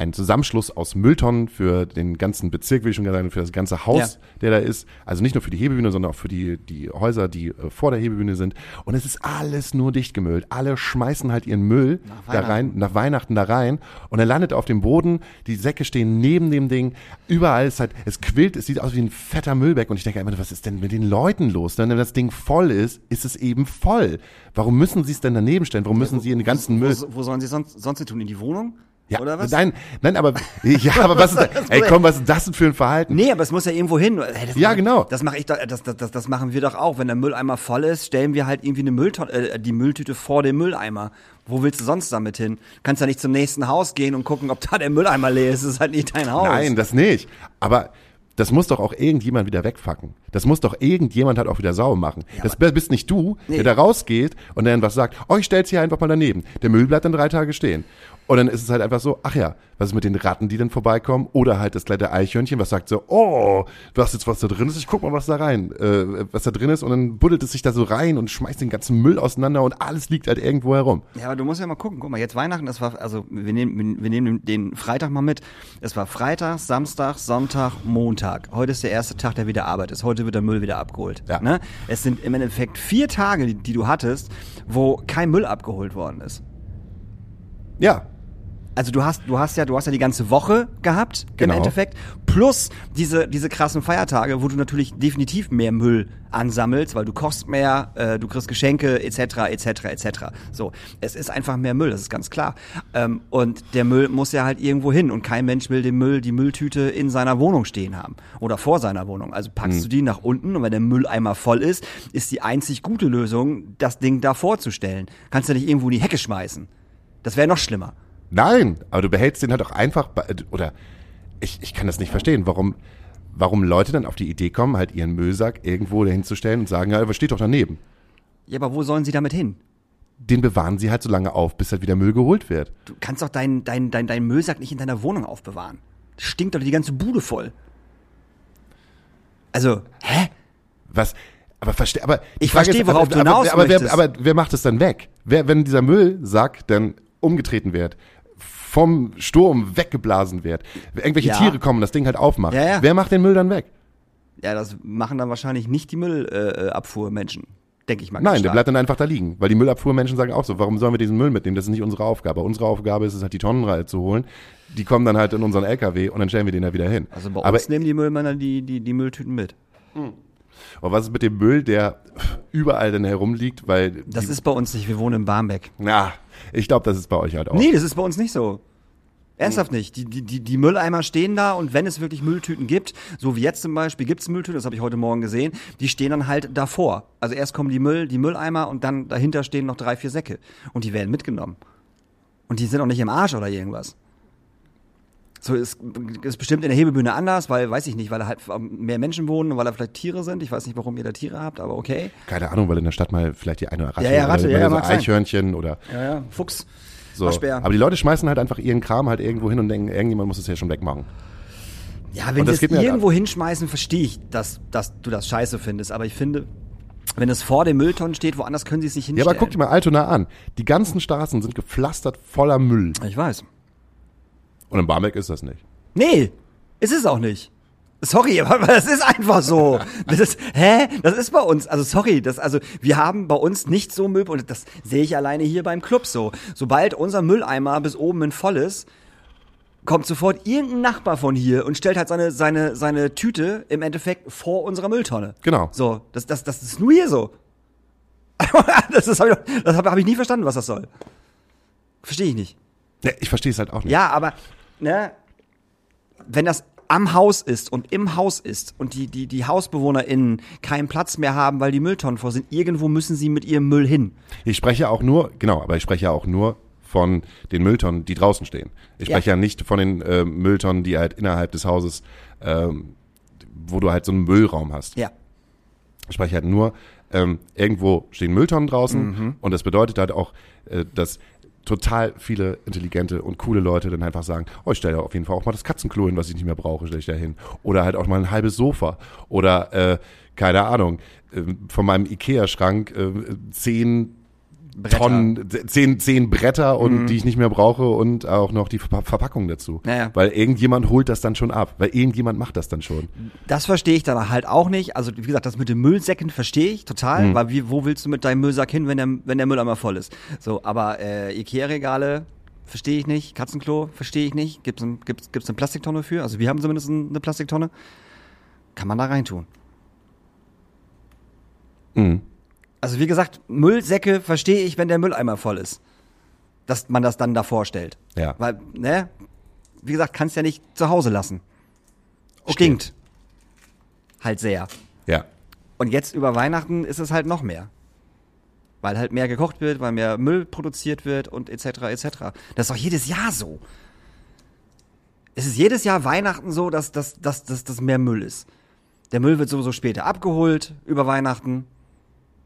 ein Zusammenschluss aus Mülltonnen für den ganzen Bezirk, will ich schon gerne sagen, für das ganze Haus, Ja. der da ist. Also nicht nur für die Hebebühne, sondern auch für die, die Häuser, die äh, vor der Hebebühne sind. Und es ist alles nur dicht gemüllt. Alle schmeißen halt ihren Müll Nach da rein, nach Weihnachten da rein. Und er landet auf dem Boden. Die Säcke stehen neben dem Ding. Überall ist halt, es quillt, es sieht aus wie ein fetter Müllberg. Und ich denke immer, was ist denn mit den Leuten los? Wenn das Ding voll ist, ist es eben voll. Warum müssen sie es denn daneben stellen? Warum müssen sie in den ganzen Müll? Wo, wo sollen sie sonst, sonst hin tun? In die Wohnung? Ja, Oder was? Nein, nein, aber ja, aber was ist da, ey, komm, was ist das denn für ein Verhalten? Nee, aber es muss ja irgendwo hin. Hey, das Ja, mach- genau. Das mache ich doch, das, das, das, das machen wir doch auch. Wenn der Mülleimer voll ist, stellen wir halt irgendwie eine Mülltonne, äh, die Mülltüte vor dem Mülleimer. Wo willst du sonst damit hin? Kannst ja nicht zum nächsten Haus gehen und gucken, ob da der Mülleimer leer ist. Das ist halt nicht dein Haus. Nein, das nicht. Aber das muss doch auch irgendjemand wieder wegfacken. Das muss doch irgendjemand halt auch wieder sauber machen. das bist nicht du, Nee. der da rausgeht und dann was sagt, oh, ich stell's hier einfach mal daneben. Der Müll bleibt dann drei Tage stehen. Und dann ist es halt einfach so, ach ja, was ist mit den Ratten, die dann vorbeikommen? Oder halt das kleine Eichhörnchen, was sagt so, oh, du hast jetzt was da drin ist, ich guck mal, was da rein, äh, was da drin ist. Und dann buddelt es sich da so rein und schmeißt den ganzen Müll auseinander und alles liegt halt irgendwo herum. Ja, aber du musst ja mal gucken. Guck mal, jetzt Weihnachten, das war, also wir nehmen, wir nehmen den Freitag mal mit. Es war Freitag, Samstag, Sonntag, Montag. Heute ist der erste Tag, der wieder Arbeit ist. Heute wird der Müll wieder abgeholt. Ja. Ne? Es sind im Endeffekt vier Tage, die, die du hattest, wo kein Müll abgeholt worden ist. Ja, Also du hast, du hast ja, du hast ja die ganze Woche gehabt Genau. im Endeffekt, plus diese diese krassen Feiertage, wo du natürlich definitiv mehr Müll ansammelst, weil du kochst mehr, äh, du kriegst Geschenke etc. etc. etc. So, es ist einfach mehr Müll, das ist ganz klar. Ähm, und der Müll muss ja halt irgendwo hin und kein Mensch will den Müll, die Mülltüte in seiner Wohnung stehen haben oder vor seiner Wohnung. Also packst du die nach unten und wenn der Mülleimer voll ist, ist die einzig gute Lösung, das Ding da vorzustellen. Kannst du nicht irgendwo in die Hecke schmeißen. Das wäre noch schlimmer. Nein, aber du behältst den halt auch einfach bei, oder ich, ich kann das nicht verstehen, warum, warum Leute dann auf die Idee kommen, halt ihren Müllsack irgendwo dahin zu stellen und sagen, ja, aber steht doch daneben. Ja, aber wo sollen sie damit hin? Den bewahren sie halt so lange auf, bis halt wieder Müll geholt wird. Du kannst doch deinen dein, dein, dein Müllsack nicht in deiner Wohnung aufbewahren. Das stinkt doch die ganze Bude voll. Also, hä? Was, aber verstehe, aber Ich Frage verstehe, worauf du aber, hinaus aber, wer, aber wer macht es dann weg? Wer, wenn dieser Müllsack dann umgetreten wird, vom Sturm weggeblasen wird, irgendwelche Ja. Tiere kommen das Ding halt aufmachen, Ja, ja. wer macht den Müll dann weg? Ja, das machen dann wahrscheinlich nicht die Müllabfuhrmenschen. Denke ich mal. Nein, der stark. bleibt dann einfach da liegen. Weil die Müllabfuhrmenschen sagen auch so, warum sollen wir diesen Müll mitnehmen? Das ist nicht unsere Aufgabe. Unsere Aufgabe ist es halt, die Tonnenreihe zu holen. Die kommen dann halt in unseren LKW und dann stellen wir den da wieder hin. Also bei Aber uns nehmen die Müllmänner die, die, die Mülltüten mit. aber was ist mit dem Müll, der überall dann herumliegt? Weil, Das ist bei uns nicht. Wir wohnen in Barmbek. na, ich glaube, das ist bei euch halt auch. Nee, das ist bei uns nicht so. Ernsthaft nicht. Die, die, die, Mülleimer stehen da und wenn es wirklich Mülltüten gibt, so wie jetzt zum Beispiel, gibt es Mülltüten, das habe ich heute Morgen gesehen, die stehen dann halt davor. Also erst kommen die Müll, die Mülleimer und dann dahinter stehen noch drei, vier Säcke. Und die werden mitgenommen. Und die sind auch nicht im Arsch oder irgendwas. So ist, ist bestimmt in der Hebebühne anders, weil, weiß ich nicht, weil da halt mehr Menschen wohnen und weil da vielleicht Tiere sind. Ich weiß nicht, warum ihr da Tiere habt, aber okay. Keine Ahnung, weil in der Stadt mal vielleicht die eine Ratte, Ja, ja, Ratte, oder ja, ja, so mag sein. Eichhörnchen oder Ja, ja, Fuchs. so. Aber die Leute schmeißen halt einfach ihren Kram halt irgendwo hin und denken, irgendjemand muss es ja schon wegmachen. Ja, wenn sie das es mir halt irgendwo hinschmeißen, verstehe ich, dass, dass du das scheiße findest. Aber ich finde, wenn es vor dem Mülltonnen steht, woanders können sie es nicht Ja, hinstellen. aber guck dir mal Altona an. Die ganzen Straßen sind gepflastert voller Müll. Ich weiß. Und in Barmbek ist das nicht. Nee, ist es auch nicht. Sorry, aber das ist einfach so. Das ist, hä? Das ist bei uns. Also sorry, das, also wir haben bei uns nicht so Müll und das sehe ich alleine hier beim Club so. Sobald unser Mülleimer bis oben hin voll ist, kommt sofort irgendein Nachbar von hier und stellt halt seine, seine, seine Tüte im Endeffekt vor unserer Mülltonne. Genau. So, das, das, das ist nur hier so. das ist, hab ich, das habe hab ich nie verstanden, was das soll. Verstehe ich nicht. Ja, ich verstehe es halt auch nicht. Ja, aber ne, wenn das am Haus ist und im Haus ist und die, die, die HausbewohnerInnen keinen Platz mehr haben, weil die Mülltonnen vor sind, irgendwo müssen sie mit ihrem Müll hin. Ich spreche auch nur, genau, aber ich spreche ja auch nur von den Mülltonnen, die draußen stehen. Ich Ja. spreche ja, nicht von den äh, Mülltonnen, die halt innerhalb des Hauses, ähm, wo du halt so einen Müllraum hast. Ja. Ich spreche halt nur, ähm, irgendwo stehen Mülltonnen draußen Mhm. und das bedeutet halt auch, äh, dass total viele intelligente und coole Leute dann einfach sagen, oh, ich stelle da auf jeden Fall auch mal das Katzenklo hin, was ich nicht mehr brauche, stelle ich da hin. Oder halt auch mal ein halbes Sofa. Oder, äh, keine Ahnung, äh, von meinem Ikea-Schrank äh, zehn Bretter. Tonnen, zehn, zehn Bretter und die ich nicht mehr brauche und auch noch die Ver Verpackung dazu. Ja, ja. Weil irgendjemand holt das dann schon ab, weil irgendjemand macht das dann schon. Das verstehe ich dann halt auch nicht. Also wie gesagt, das mit den Müllsäcken verstehe ich total, weil wie, wo willst du mit deinem Müllsack hin, wenn der, wenn der Mülleimer voll ist? So, aber äh, Ikea-Regale verstehe ich nicht. Katzenklo verstehe ich nicht. Gibt es ein, gibt's, gibt's eine Plastiktonne für? Also wir haben zumindest ein- eine Plastiktonne. Kann man da reintun. Mhm. Also wie gesagt, Müllsäcke verstehe ich, wenn der Mülleimer voll ist. Dass man das dann davor stellt. Ja. Weil, ne? Wie gesagt, kannst ja nicht zu Hause lassen. Okay. Stinkt. Halt sehr. Ja. Und jetzt über Weihnachten ist es halt noch mehr. Weil halt mehr gekocht wird, weil mehr Müll produziert wird und etc. etc. Das ist doch jedes Jahr so. Es ist jedes Jahr Weihnachten so, dass dass, dass, dass, dass mehr Müll ist. Der Müll wird sowieso später abgeholt über Weihnachten.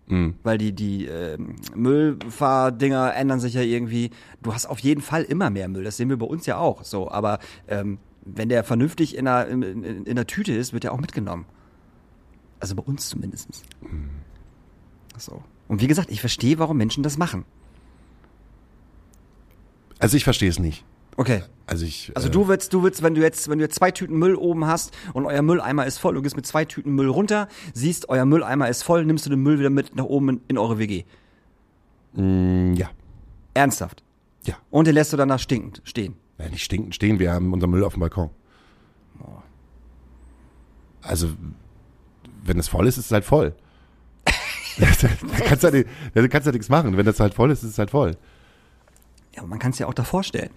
Mhm. Weil die, die ähm, Müllfahrdinger ändern sich ja irgendwie. Du hast auf jeden Fall immer mehr Müll. Das sehen wir bei uns ja auch so. Aber ähm, wenn der vernünftig in der, in, in, in der Tüte ist, wird er auch mitgenommen. Also bei uns zumindest. So. Und wie gesagt, ich verstehe, warum Menschen das machen. Also ich verstehe es nicht. Okay. Also ich. Also äh, du willst, du willst, wenn du jetzt, wenn du jetzt zwei Tüten Müll oben hast und euer Mülleimer ist voll, du gehst mit zwei Tüten Müll runter, siehst, euer Mülleimer ist voll, nimmst du den Müll wieder mit nach oben in, in eure WG. mh, ja. Ernsthaft. Ja. Und den lässt du danach stinkend stehen. Ja, nicht stinken stehen, wir haben unser Müll auf dem Balkon. Also, wenn es voll ist, ist es halt voll. da kannst du halt, da kannst du halt nichts machen. Wenn das halt voll ist, ist es halt voll. Ja, aber man kann es ja auch davor stellen.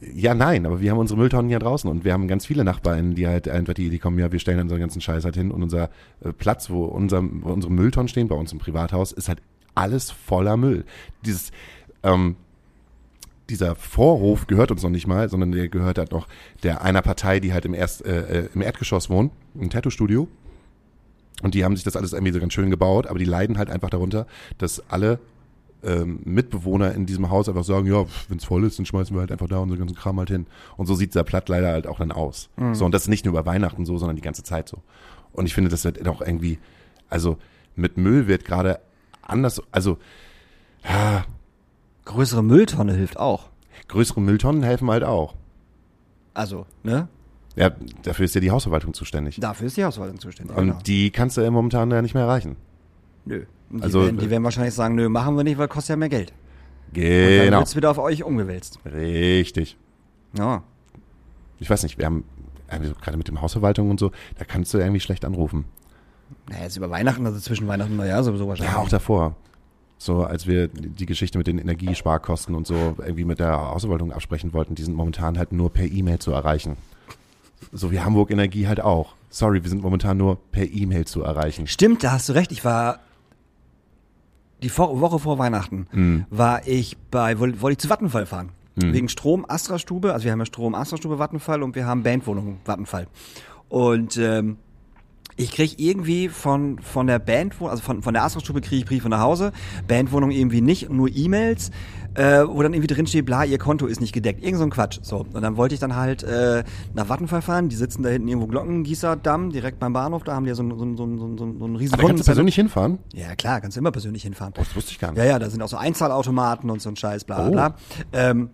Ja, nein, aber wir haben unsere Mülltonnen ja draußen und wir haben ganz viele Nachbarn, die halt einfach die Idee kommen, ja, wir stellen unseren ganzen Scheiß halt hin und unser äh, Platz, wo, unser, wo unsere Mülltonnen stehen, bei uns im Privathaus, ist halt alles voller Müll. Dieses, ähm, dieser Vorhof gehört uns noch nicht mal, sondern der gehört halt noch der einer Partei, die halt im, Erst, äh, äh, im Erdgeschoss wohnt, im Tattoo-Studio. Und die haben sich das alles irgendwie so ganz schön gebaut, aber die leiden halt einfach darunter, dass alle ähm, Mitbewohner in diesem Haus einfach sagen, ja, wenn es voll ist, dann schmeißen wir halt einfach da unseren ganzen Kram halt hin. Und so sieht dieser Platt leider halt auch dann aus. So, und das ist nicht nur über Weihnachten so, sondern die ganze Zeit so. Und ich finde, das wird auch irgendwie, also mit Müll wird gerade anders, also ja, Größere Mülltonne hilft auch. größere Mülltonnen helfen halt auch. Also, ne? Ja, dafür ist ja die Hausverwaltung zuständig. Dafür ist die Hausverwaltung zuständig. Und genau. die kannst du ja momentan ja nicht mehr erreichen. Nö. Die, Also- werden, die werden wahrscheinlich sagen, nö, machen wir nicht, weil kostet ja mehr Geld. Und dann Genau. wird's wieder auf euch umgewälzt. Richtig. Ja. Ich weiß nicht, wir haben irgendwie so gerade mit dem Hausverwaltung und so, da kannst du irgendwie schlecht anrufen. Naja, jetzt über Weihnachten, also zwischen Weihnachten und Neujahr sowieso wahrscheinlich. Ja, auch davor. So, als wir die Geschichte mit den Energiesparkosten und so irgendwie mit der Hausverwaltung absprechen wollten, die sind momentan halt nur per E-Mail zu erreichen. So wie Hamburg Energie halt auch. Sorry, wir sind momentan nur per E-Mail zu erreichen. Stimmt, da hast du recht. Ich war die Vor Woche vor Weihnachten Hm. war ich bei, woll- wollte ich zu Vattenfall fahren. Wegen Strom Astra Stube, also wir haben ja Strom Astra Stube Vattenfall und wir haben Bandwohnung Vattenfall. Und ähm, ich krieg irgendwie von von der Bandwohnung, also von von der Astra Stube kriege ich Briefe nach Hause, Bandwohnung irgendwie nicht, nur E-Mails, äh, wo dann irgendwie drin steht, bla, ihr Konto ist nicht gedeckt, irgend so ein Quatsch. So und dann wollte ich dann halt äh, nach Vattenfall fahren. Die sitzen da hinten irgendwo Glockengießerdamm direkt beim Bahnhof. Da haben die ja so ein so ein so ein so so ein, so ein riesen Da kannst du persönlich hinfahren? ja, klar, kannst du immer persönlich hinfahren. Oh, das wusste ich gar nicht. Ja, ja, da sind auch so Einzahlautomaten und so ein Scheiß, bla bla Oh. bla. Ähm,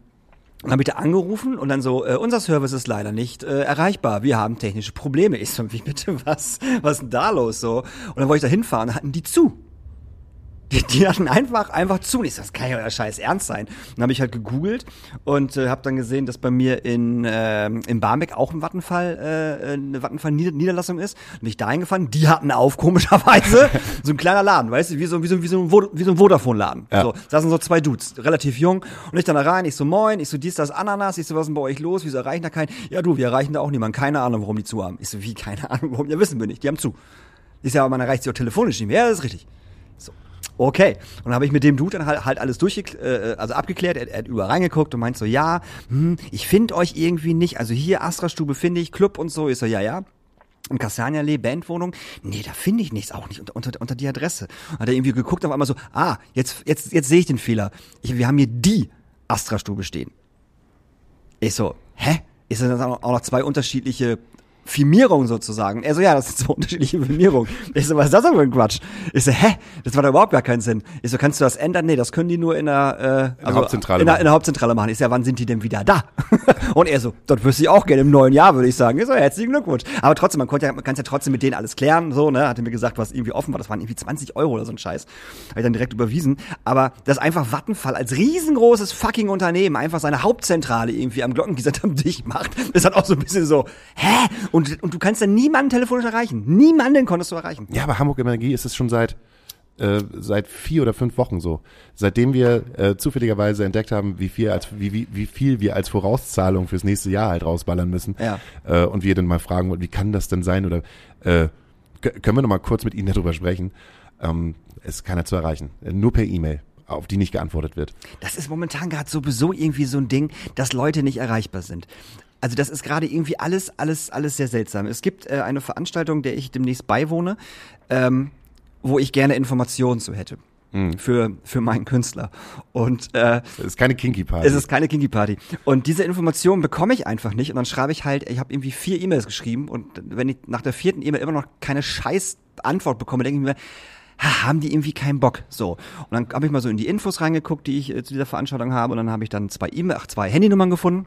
dann habe ich da angerufen und dann so, äh, unser Service ist leider nicht äh, erreichbar. Wir haben technische Probleme. Ich so, wie bitte, was? Was ist denn da los so? Und dann wollte ich da hinfahren, hatten die zu. Die, die hatten einfach, einfach zu. Und ich so, das kann ja euer Scheiß ernst sein. Dann habe ich halt gegoogelt und äh, habe dann gesehen, dass bei mir in, ähm, in Barmbek auch ein Vattenfall, äh, eine Vattenfall-Niederlassung ist. Und bin ich da hingefahren. Die hatten auf, komischerweise, so ein kleiner Laden, weißt du, wie so, wie so, wie so ein, wie so ein Vodafone-Laden. Ja. So, saßen so zwei Dudes, relativ jung. Und ich dann da rein, ich so, moin, ich so, dies, das, Ananas. Ich so, was ist denn bei euch los? Wieso erreichen da keinen? Ja, du, wir erreichen da auch niemanden. Keine Ahnung, warum die zu haben. Ich so, wie, keine Ahnung, warum? Ja, wissen wir nicht. Die haben zu. So, ja, aber man erreicht sie auch telefonisch nicht mehr. Ja, das ist richtig. So. Okay. Und dann habe ich mit dem Dude dann halt, halt alles durchgeklärt, äh, also abgeklärt. Er, er hat überall reingeguckt und meint so, ja, hm, ich finde euch irgendwie nicht. Also hier Astra-Stube finde ich, Club und so. Ich so, ja, ja. Im Kastanienallee, Bandwohnung? Nee, da finde ich nichts, auch nicht unter, unter, unter die Adresse. Hat er irgendwie geguckt, auf einmal so, ah, jetzt, jetzt, jetzt sehe ich den Fehler. Ich, wir haben hier die Astra-Stube stehen. Ich so, hä? Ist das auch noch zwei unterschiedliche Firmierung sozusagen. Er so, ja, das sind zwei unterschiedliche Firmierungen. Ich so, was ist das denn für ein Quatsch? Ich so, hä? Das macht doch überhaupt gar keinen Sinn. Ich so, kannst du das ändern? Nee, das können die nur in der, äh, also Hauptzentrale in der, in der Hauptzentrale machen. Ich so, ja, wann sind die denn wieder da? und er so, das wüsste ich auch gerne im neuen Jahr, würde ich sagen. Ich so, herzlichen Glückwunsch. Aber trotzdem, man konnte ja, man kann ja trotzdem mit denen alles klären, so, ne? Hatte mir gesagt, was irgendwie offen war. Das waren irgendwie 20 Euro oder so ein Scheiß. Habe ich dann direkt überwiesen. Aber das einfach Vattenfall als riesengroßes fucking Unternehmen einfach seine Hauptzentrale irgendwie am Glockengießerdamm dicht macht, ist dann auch so ein bisschen so, hä? Und, und du kannst dann niemanden telefonisch erreichen. Niemanden konntest du erreichen. Ja, aber Hamburg Energie ist es schon seit äh, seit vier oder fünf Wochen so. Seitdem wir äh, zufälligerweise entdeckt haben, wie viel, als, wie, wie, wie viel wir als Vorauszahlung fürs nächste Jahr halt rausballern müssen. Ja. Äh, und wir dann mal fragen wollten, wie kann das denn sein? Oder äh, können wir noch mal kurz mit Ihnen darüber sprechen? Ähm, es ist keiner zu erreichen. Äh, Nur per E-Mail, auf die nicht geantwortet wird. Das ist momentan gerade sowieso irgendwie so ein Ding, dass Leute nicht erreichbar sind. Also das ist gerade irgendwie alles, alles, alles sehr seltsam. Es gibt äh, eine Veranstaltung, der ich demnächst beiwohne, ähm, wo ich gerne Informationen zu hätte. Für, für meinen Künstler. Und äh, Es ist keine Kinky Party. es ist keine Kinky Party. Und diese Informationen bekomme ich einfach nicht. Und dann schreibe ich halt, ich habe irgendwie vier E-Mails geschrieben und wenn ich nach der vierten E-Mail immer noch keine scheiß Antwort bekomme, denke ich mir, ha, haben die irgendwie keinen Bock. So. Und dann habe ich mal so in die Infos reingeguckt, die ich äh, zu dieser Veranstaltung habe. Und dann habe ich dann zwei E-Mail, ach, zwei Handynummern gefunden.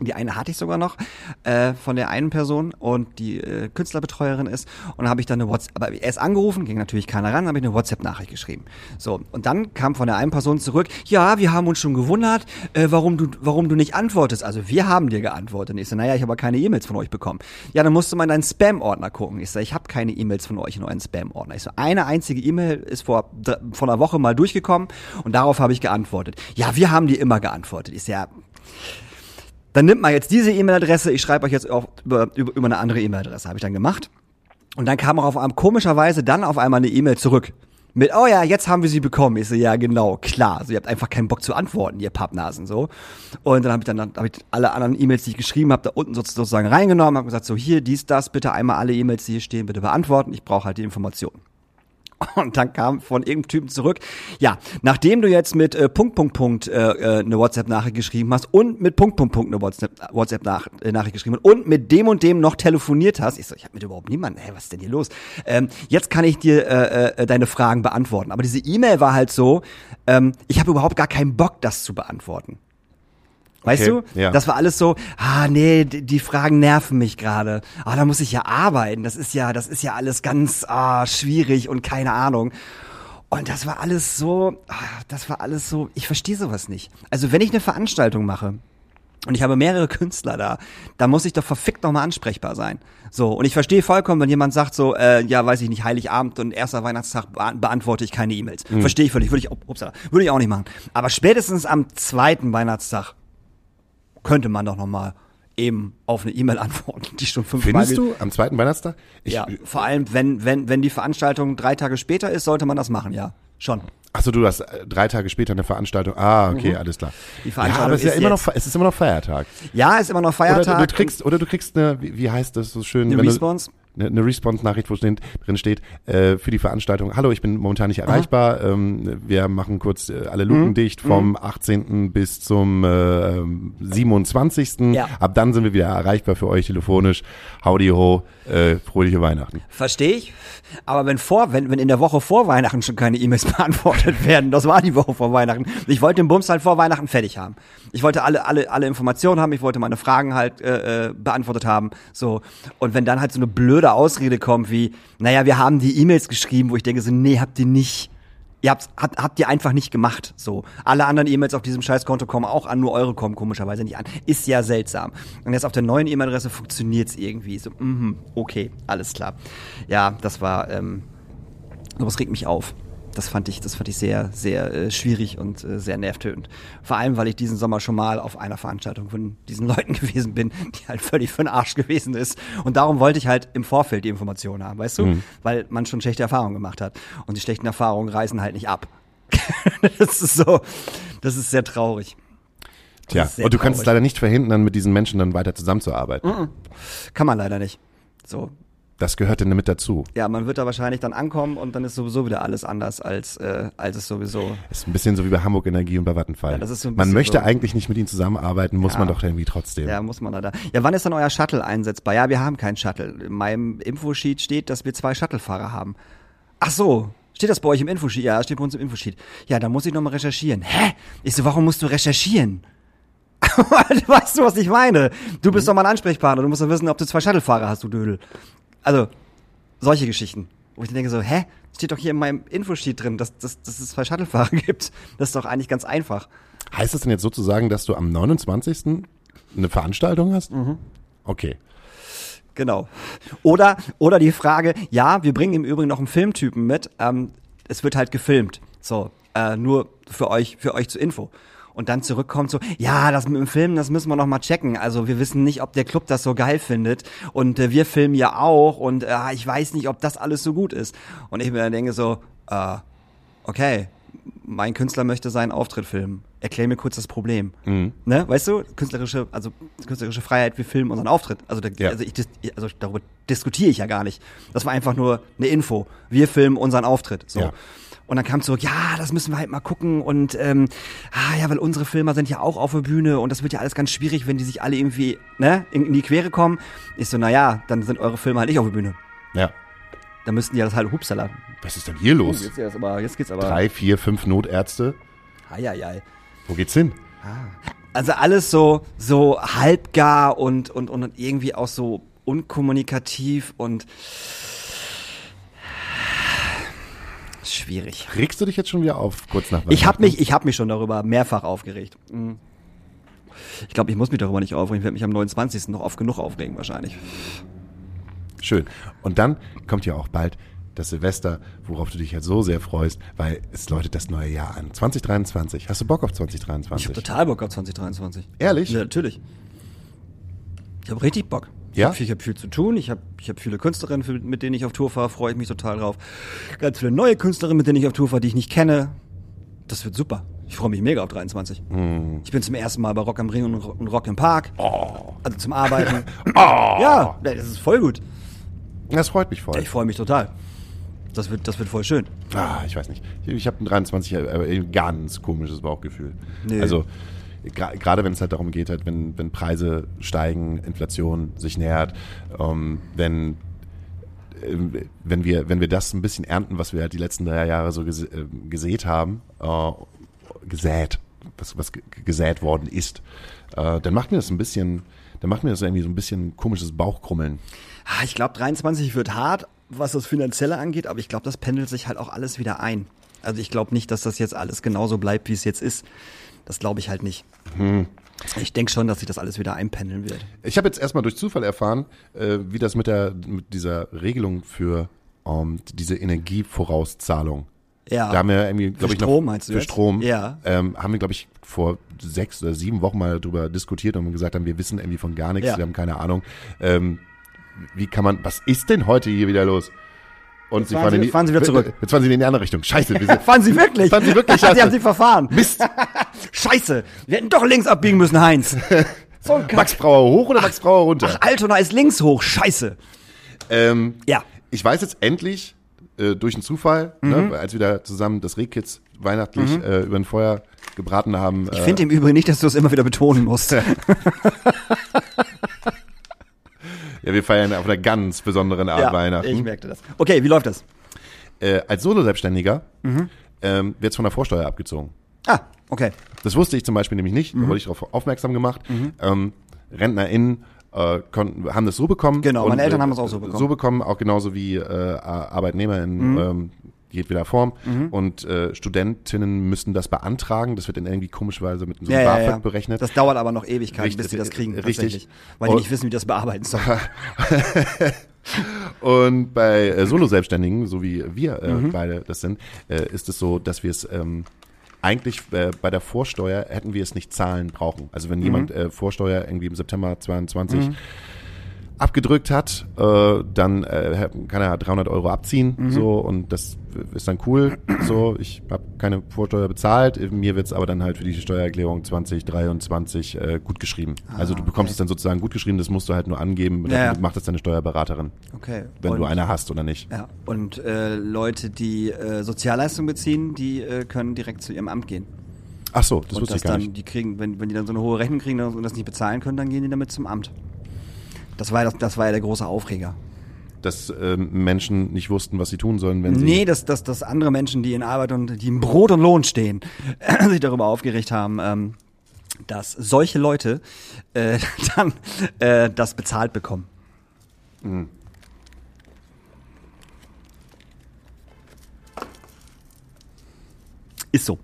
Die eine hatte ich sogar noch äh, von der einen Person und die äh, Künstlerbetreuerin ist. Und dann habe ich dann eine WhatsApp, aber er ist angerufen, ging natürlich keiner ran, habe ich eine WhatsApp-Nachricht geschrieben. So, und dann kam von der einen Person zurück, ja, wir haben uns schon gewundert, äh, warum du, warum du nicht antwortest. Also wir haben dir geantwortet. Und ich so, naja, ich habe aber keine E-Mails von euch bekommen. Ja, dann musst du mal in deinen Spam-Ordner gucken. Ich so, ich habe keine E-Mails von euch in euren Spam-Ordner. Ich so, eine einzige E-Mail ist vor, vor einer Woche mal durchgekommen und darauf habe ich geantwortet. Ja, wir haben dir immer geantwortet. Ich so, ja, dann nimmt mal jetzt diese E-Mail-Adresse, ich schreibe euch jetzt auch über, über, über eine andere E-Mail-Adresse, habe ich dann gemacht. Und dann kam auch auf einmal, komischerweise dann auf einmal eine E-Mail zurück. Mit, oh ja, jetzt haben wir sie bekommen. Ich so, ja, genau, klar. So, ihr habt einfach keinen Bock zu antworten, ihr Pappnasen, so. Und dann habe ich dann, dann hab ich alle anderen E-Mails, die ich geschrieben habe, da unten sozusagen reingenommen, habe gesagt, so, hier, dies, das, bitte einmal alle E-Mails, die hier stehen, bitte beantworten. Ich brauche halt die Informationen. Und dann kam von irgendeinem Typen zurück, ja, nachdem du jetzt mit äh, Punkt, Punkt, Punkt äh, äh, eine WhatsApp-Nachricht geschrieben hast und mit Punkt, Punkt, Punkt eine WhatsApp- WhatsApp-Nachricht geschrieben hast und mit dem und dem noch telefoniert hast, ich so, ich habe mit überhaupt niemanden, hey, was ist denn hier los? Ähm, jetzt kann ich dir äh, äh, deine Fragen beantworten. Aber diese E-Mail war halt so, ähm, ich habe überhaupt gar keinen Bock, das zu beantworten. Weißt Okay, du? ja. Das war alles so, ah nee, die, die Fragen nerven mich gerade. Ah, da muss ich ja arbeiten. Das ist ja, das ist ja alles ganz ah, schwierig und keine Ahnung. Und das war alles so, ah, das war alles so, ich verstehe sowas nicht. Also wenn ich eine Veranstaltung mache und ich habe mehrere Künstler da, da muss ich doch verfickt nochmal ansprechbar sein. So, und ich verstehe vollkommen, wenn jemand sagt so, äh, ja, weiß ich nicht, Heiligabend und erster Weihnachtstag bea- beantworte ich keine E-Mails. Verstehe ich völlig, würde ich, upsala, würde ich auch nicht machen. Aber spätestens am zweiten Weihnachtstag könnte man doch noch mal eben auf eine E-Mail antworten, die schon fünfmal Findest du am zweiten Weihnachtstag? Ich, Ja, vor allem wenn wenn wenn die Veranstaltung drei Tage später ist, sollte man das machen, ja, schon. Achso, du hast äh, drei Tage später eine Veranstaltung. Ah, okay, alles klar. Mhm. Die ja, Veranstaltung aber es ist ja immer noch, es ist immer noch Feiertag. Ja, ist immer noch Oder Feiertag. du, du kriegst, oder du kriegst eine, wie, heißt das so schön? Eine wenn du- Response? Eine, Response-Nachricht, wo drin steht, äh, für die Veranstaltung, hallo, ich bin momentan nicht erreichbar, ähm, wir machen kurz äh, alle Mhm. Luken dicht vom 18. bis zum äh, 27. Ja. Ab dann sind wir wieder erreichbar für euch telefonisch. Howdy ho, äh, fröhliche Weihnachten. Verstehe ich. Aber wenn vor, wenn, wenn in der Woche vor Weihnachten schon keine E-Mails beantwortet werden, das war die Woche vor Weihnachten. Ich wollte den Bums halt vor Weihnachten fertig haben. Ich wollte alle, alle, alle Informationen haben, ich wollte meine Fragen halt äh, äh, beantwortet haben. So. Und wenn dann halt so eine blöde Ausrede kommt wie, naja, wir haben die E-Mails geschrieben, wo ich denke so, nee, habt ihr nicht. Ihr habt, habt, habt ihr einfach nicht gemacht. So. Alle anderen E-Mails auf diesem Scheißkonto kommen auch an, nur eure kommen komischerweise nicht an. Ist ja seltsam. Und jetzt auf der neuen E-Mail-Adresse funktioniert's irgendwie. So, mhm, okay, alles klar. Ja, das war, ähm, sowas regt mich auf. Das fand ich, das fand ich sehr, sehr äh, schwierig und äh, sehr nervtötend. Vor allem, weil ich diesen Sommer schon mal auf einer Veranstaltung von diesen Leuten gewesen bin, die halt völlig für den Arsch gewesen ist. Und darum wollte ich halt im Vorfeld die Informationen haben, weißt du? Weil man schon schlechte Erfahrungen gemacht hat. Und die schlechten Erfahrungen reißen halt nicht ab. das ist so, das ist sehr traurig. Tja, und du kannst es traurig. leider nicht verhindern, mit diesen Menschen dann weiter zusammenzuarbeiten. Kann man leider nicht. So. Das gehört denn mit dazu. Ja, man wird da wahrscheinlich dann ankommen und dann ist sowieso wieder alles anders, als, äh, als es sowieso. Ist ein bisschen so wie bei Hamburg Energie und bei Vattenfall. Ja, das ist so ein man möchte so- eigentlich nicht mit ihnen zusammenarbeiten, muss Ja. man doch irgendwie trotzdem. Ja, muss man da da. Ja, wann ist dann euer Shuttle einsetzbar? Ja, wir haben keinen Shuttle. In meinem Infosheet steht, dass wir zwei Shuttlefahrer haben. Ach so. Steht das bei euch im Infosheet? Ja, steht bei uns im Infosheet. Ja, da muss ich nochmal recherchieren. Hä? Ich so, warum musst du recherchieren? weißt du, was ich meine? Du bist doch mal ein Ansprechpartner. Du musst doch wissen, ob du zwei Shuttlefahrer hast, du Dödel. Also, solche Geschichten. Wo ich denke so, hä? Steht doch hier in meinem Infosheet drin, dass, dass, dass es zwei Shuttlefahrer gibt. Das ist doch eigentlich ganz einfach. Heißt das denn jetzt sozusagen, dass du am 29. eine Veranstaltung hast? Mhm. Okay. Genau. Oder, oder die Frage, ja, wir bringen im Übrigen noch einen Filmtypen mit. Ähm, es wird halt gefilmt. So, äh, nur für euch, für euch zur Info. Und dann zurückkommt so, ja, das mit dem Filmen, das müssen wir noch mal checken. Also wir wissen nicht, ob der Club das so geil findet. Und äh, wir filmen ja auch. Und äh, ich weiß nicht, ob das alles so gut ist. Und ich mir dann denke so, äh, okay, mein Künstler möchte seinen Auftritt filmen. Erklär mir kurz das Problem. Ne? Weißt du, künstlerische, also künstlerische Freiheit, wir filmen unseren Auftritt. Also, da, Ja. also, ich, also darüber diskutiere ich ja gar nicht. Das war einfach nur eine Info. Wir filmen unseren Auftritt. So. Ja. Und dann kam zurück, ja, das müssen wir halt mal gucken und ähm, ah ja, weil unsere Filmer sind ja auch auf der Bühne und das wird ja alles ganz schwierig, wenn die sich alle irgendwie ne, in, in die Quere kommen. Ich so, na ja, dann sind eure Filme halt nicht auf der Bühne. Ja. Dann müssten die ja das halt hupsala. Was ist denn hier los? Jetzt, geht's aber, jetzt geht's aber. Drei, vier, fünf Notärzte. Eieiei. Wo geht's hin? Also alles so, so halbgar und, und, und irgendwie auch so unkommunikativ und schwierig. Regst du dich jetzt schon wieder auf, kurz nach Ich habe mich, ich habe mich schon darüber mehrfach aufgeregt. Mhm. Ich glaube, ich muss mich darüber nicht aufregen. Ich werde mich am 29. noch oft genug aufregen wahrscheinlich. Schön. Und dann kommt ja auch bald das Silvester, worauf du dich halt so sehr freust, weil es läutet das neue Jahr an. 2023. Hast du Bock auf Ich 2023? habe total Bock auf 2023. Ehrlich? Ja, natürlich. Ich habe richtig Bock. Ich Ja? habe viel, ich hab viel zu tun. Ich habe ich hab viele Künstlerinnen, mit denen ich auf Tour fahre. Freue ich mich total drauf. Ganz viele neue Künstlerinnen, mit denen ich auf Tour fahre, die ich nicht kenne. Das wird super. Ich freue mich mega auf 23. Hm. Ich bin zum ersten Mal bei Rock am Ring und, Ro- und Rock im Park. Oh. Also zum Arbeiten. Ja, das ist voll gut. Das freut mich voll. Ich freue mich total. Das wird, das wird voll schön. Ah, ich weiß nicht. Ich, ich habe ein 23 aber ein ganz komisches Bauchgefühl. Nee. Also gerade wenn es halt darum geht, halt, wenn, wenn Preise steigen, Inflation sich nähert, ähm, wenn ähm, wenn wir wenn wir das ein bisschen ernten, was wir halt die letzten drei Jahre so gese äh, gesät haben, äh, gesät, was, was ge- gesät worden ist, äh, dann macht mir das ein bisschen, dann macht mir das irgendwie so ein bisschen komisches Bauchkrummeln. Ah, Ich glaube, 23 wird hart, was das Finanzielle angeht, aber ich glaube, das pendelt sich halt auch alles wieder ein. Also ich glaube nicht, dass das jetzt alles genauso bleibt, wie es jetzt ist. Das glaube ich halt nicht. Ich denke schon, dass sich das alles wieder einpendeln wird. Ich habe jetzt erstmal durch Zufall erfahren, äh, wie das mit der mit dieser Regelung für ähm, diese Energievorauszahlung. Ja. Da haben wir irgendwie, glaube ich, Strom noch meinst du für jetzt? Strom, Ja. ähm, haben wir, glaube ich, vor sechs oder sieben Wochen mal drüber diskutiert und gesagt haben, wir wissen irgendwie von gar nichts, Ja. wir haben keine Ahnung. Ähm, wie kann man, was ist denn heute hier wieder los? Und Jetzt fahren Sie- in die, fahren Sie wieder zurück. Jetzt fahren Sie in die andere Richtung. Scheiße. Wir Fahren Sie wirklich? Fahren Sie wirklich? Sie haben Scheiße. sich verfahren. Mist. Scheiße. Wir hätten doch links abbiegen müssen, Heinz. So ein Kack. Max Brauer hoch oder Max Brauer runter? Ach, Altona ist links hoch. Scheiße. Ähm, Ja. Ich weiß jetzt endlich äh, durch einen Zufall, Mhm. ne, als wir da zusammen das Rehkids weihnachtlich äh, über ein Feuer gebraten haben. Ich finde im Übrigen nicht, dass du es immer wieder betonen musst. Ja, wir feiern auf einer ganz besonderen Art ja, Weihnachten. ich merkte das. Okay, wie läuft das? Äh, als Solo-Selbstständiger Mhm. ähm, wird von der Vorsteuer abgezogen. Ah, okay. Das wusste ich zum Beispiel nämlich nicht, Mhm. da wurde ich darauf aufmerksam gemacht. Ähm, RentnerInnen äh, konnten, haben das so bekommen. Genau, meine Eltern äh, haben das auch so bekommen. Mhm. So bekommen, auch genauso wie äh, ArbeitnehmerInnen ähm, jedweder Form. Mhm. Und äh, Studentinnen müssen das beantragen. Das wird dann irgendwie komischweise mit so Ja, einem ja, BAföG ja. berechnet. Das dauert aber noch Ewigkeiten, Richtig, bis sie das kriegen. richtig. Weil die nicht wissen, wie das bearbeiten sollen. Und bei äh, Solo-Selbstständigen, so wie wir äh, Mhm. beide das sind, äh, ist es so, dass wir es ähm, eigentlich äh, bei der Vorsteuer hätten wir es nicht zahlen brauchen. Also Mhm. wenn jemand äh, Vorsteuer irgendwie im September 22 abgedrückt hat, äh, dann äh, kann er 300 Euro abziehen, so und das ist dann cool. So, ich habe keine Vorsteuer bezahlt, mir wird's aber dann halt für die Steuererklärung 2023 äh, gut geschrieben. also du bekommst okay. es dann sozusagen gut geschrieben, das musst du halt nur angeben, Ja, ja. dann macht das deine Steuerberaterin, Okay. wenn und, du eine hast oder nicht. Ja, und äh, Leute, die äh, Sozialleistung beziehen, die äh, können direkt zu ihrem Amt gehen. Ach so, das und wusste ich gar dann, nicht. die kriegen, wenn, wenn die dann so eine hohe Rechnung kriegen und das nicht bezahlen können, dann gehen die damit zum Amt. Das war, das, das war ja der große Aufreger. Dass ähm, Menschen nicht wussten, was sie tun sollen, wenn sie Nee, dass, dass, dass andere Menschen, die in Arbeit und die im Brot und Lohn stehen, sich darüber aufgeregt haben, ähm, dass solche Leute äh, dann äh, das bezahlt bekommen. Ist so.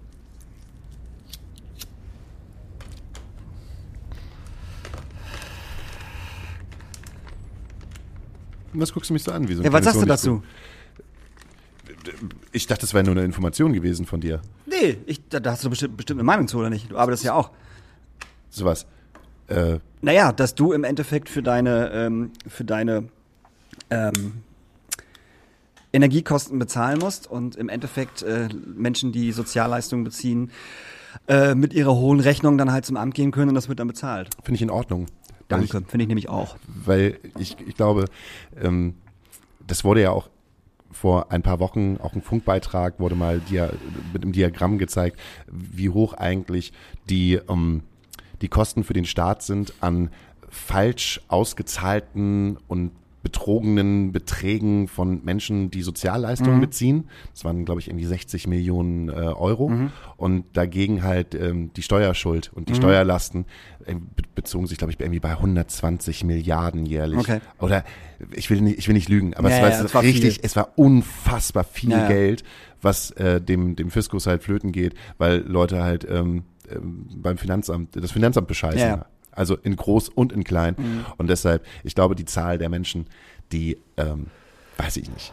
Was guckst du mich so an? Wie so Ja, was sagst du dazu? Ich dachte, das wäre nur eine Information gewesen von dir. Nee, ich, da, da hast du bestimmt, bestimmt eine Meinung zu, oder nicht? Du arbeitest ja auch. Sowas. Äh, Naja, dass du im Endeffekt für deine, ähm, für deine ähm, Energiekosten bezahlen musst und im Endeffekt äh, Menschen, die Sozialleistungen beziehen, äh, mit ihrer hohen Rechnung dann halt zum Amt gehen können und das wird dann bezahlt. Finde ich in Ordnung. Danke, finde ich nämlich auch. Weil ich, ich glaube, ähm, das wurde ja auch vor ein paar Wochen, auch ein Funkbeitrag, wurde mal dia mit einem Diagramm gezeigt, wie hoch eigentlich die, ähm, die Kosten für den Staat sind an falsch ausgezahlten und betrogenen Beträgen von Menschen, die Sozialleistungen beziehen. Das waren, glaube ich, irgendwie 60 Millionen äh, Euro. Und dagegen halt ähm, die Steuerschuld und die Steuerlasten äh, be bezogen sich, glaube ich, irgendwie bei 120 Milliarden jährlich. Okay. Oder ich will nicht, ich will nicht lügen, aber Ja, es war, ja, es war richtig, viel. es war unfassbar viel Ja. Geld, was äh, dem, dem Fiskus halt flöten geht, weil Leute halt ähm, ähm, beim Finanzamt, das Finanzamt bescheißen. Ja, ja. Also in groß und in klein. Mhm. Und deshalb, ich glaube, die Zahl der Menschen, die, ähm, weiß ich nicht,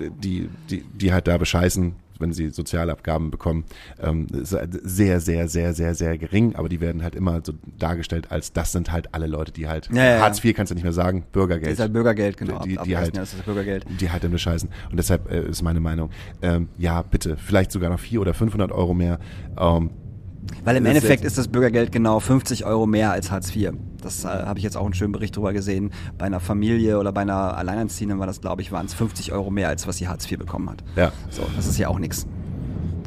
äh, die, die, die halt da bescheißen, wenn sie Sozialabgaben bekommen, ähm, ist halt sehr, sehr, sehr, sehr, sehr gering, aber die werden halt immer so dargestellt, als das sind halt alle Leute, die halt, Ja, ja. Hartz IV kannst du nicht mehr sagen, Das Bürgergeld ist halt Bürgergeld, genau. Die- die halt- ist das Bürgergeld. die halt dann bescheißen. Und deshalb äh, ist meine Meinung, ähm, ja, bitte, vielleicht sogar noch 400 oder 500 Euro mehr. Ähm, Weil im Endeffekt ist das Bürgergeld genau 50 Euro mehr als Hartz IV. Das äh, habe ich jetzt auch einen schönen Bericht drüber gesehen. Bei einer Familie oder bei einer Alleinerziehenden war das, glaube ich, waren es 50 Euro mehr, als was sie Hartz IV bekommen hat. ja, So, das ist ja auch nichts.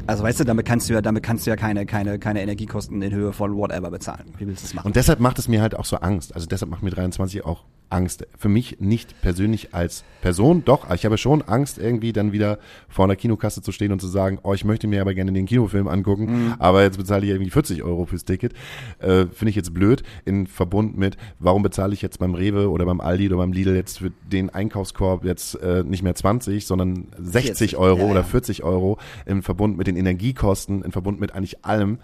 Also weißt du, damit kannst du ja, damit kannst du ja keine, keine, keine Energiekosten in Höhe von whatever bezahlen. Wie willst du das machen? Und deshalb macht es mir halt auch so Angst. Also deshalb macht mir 23 auch Angst. Für mich nicht persönlich als Person, doch, ich habe schon Angst, irgendwie dann wieder vor einer Kinokasse zu stehen und zu sagen, oh, ich möchte mir aber gerne den Kinofilm angucken, aber jetzt bezahle ich irgendwie 40 Euro fürs Ticket. Äh, Finde ich jetzt blöd, in Verbund mit, warum bezahle ich jetzt beim Rewe oder beim Aldi oder beim Lidl jetzt für den Einkaufskorb jetzt äh, nicht mehr 20, sondern 60 40, Euro ja, oder ja. 40 Euro im Verbund mit den Energiekosten, in Verbund mit eigentlich allem.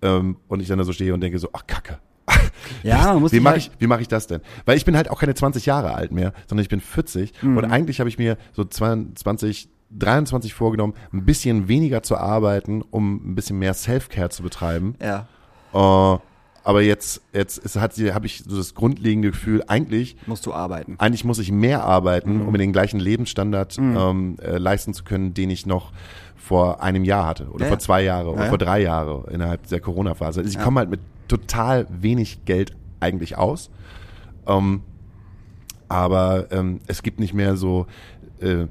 Ähm, und ich dann da so stehe und denke so, ach Kacke. Ja, man muss wie mache halt- ich, wie mache ich das denn? Weil ich bin halt auch keine 20 Jahre alt mehr, sondern ich bin 40 Mhm. und eigentlich habe ich mir so 22, 23 vorgenommen, ein bisschen weniger zu arbeiten, um ein bisschen mehr Self-Care zu betreiben. ja. Äh, aber jetzt, jetzt ist, hat sie, habe ich so das grundlegende Gefühl, eigentlich, Musst du arbeiten. eigentlich muss ich mehr arbeiten, Mhm. um mir den gleichen Lebensstandard ähm, äh, leisten zu können, den ich noch vor einem Jahr hatte oder Ja, vor zwei Jahre oder Ja, ja. vor drei Jahre innerhalb der Corona-Phase. Also ich Ja. komme halt mit total wenig Geld eigentlich aus. Ähm, aber ähm, es gibt nicht mehr so, äh,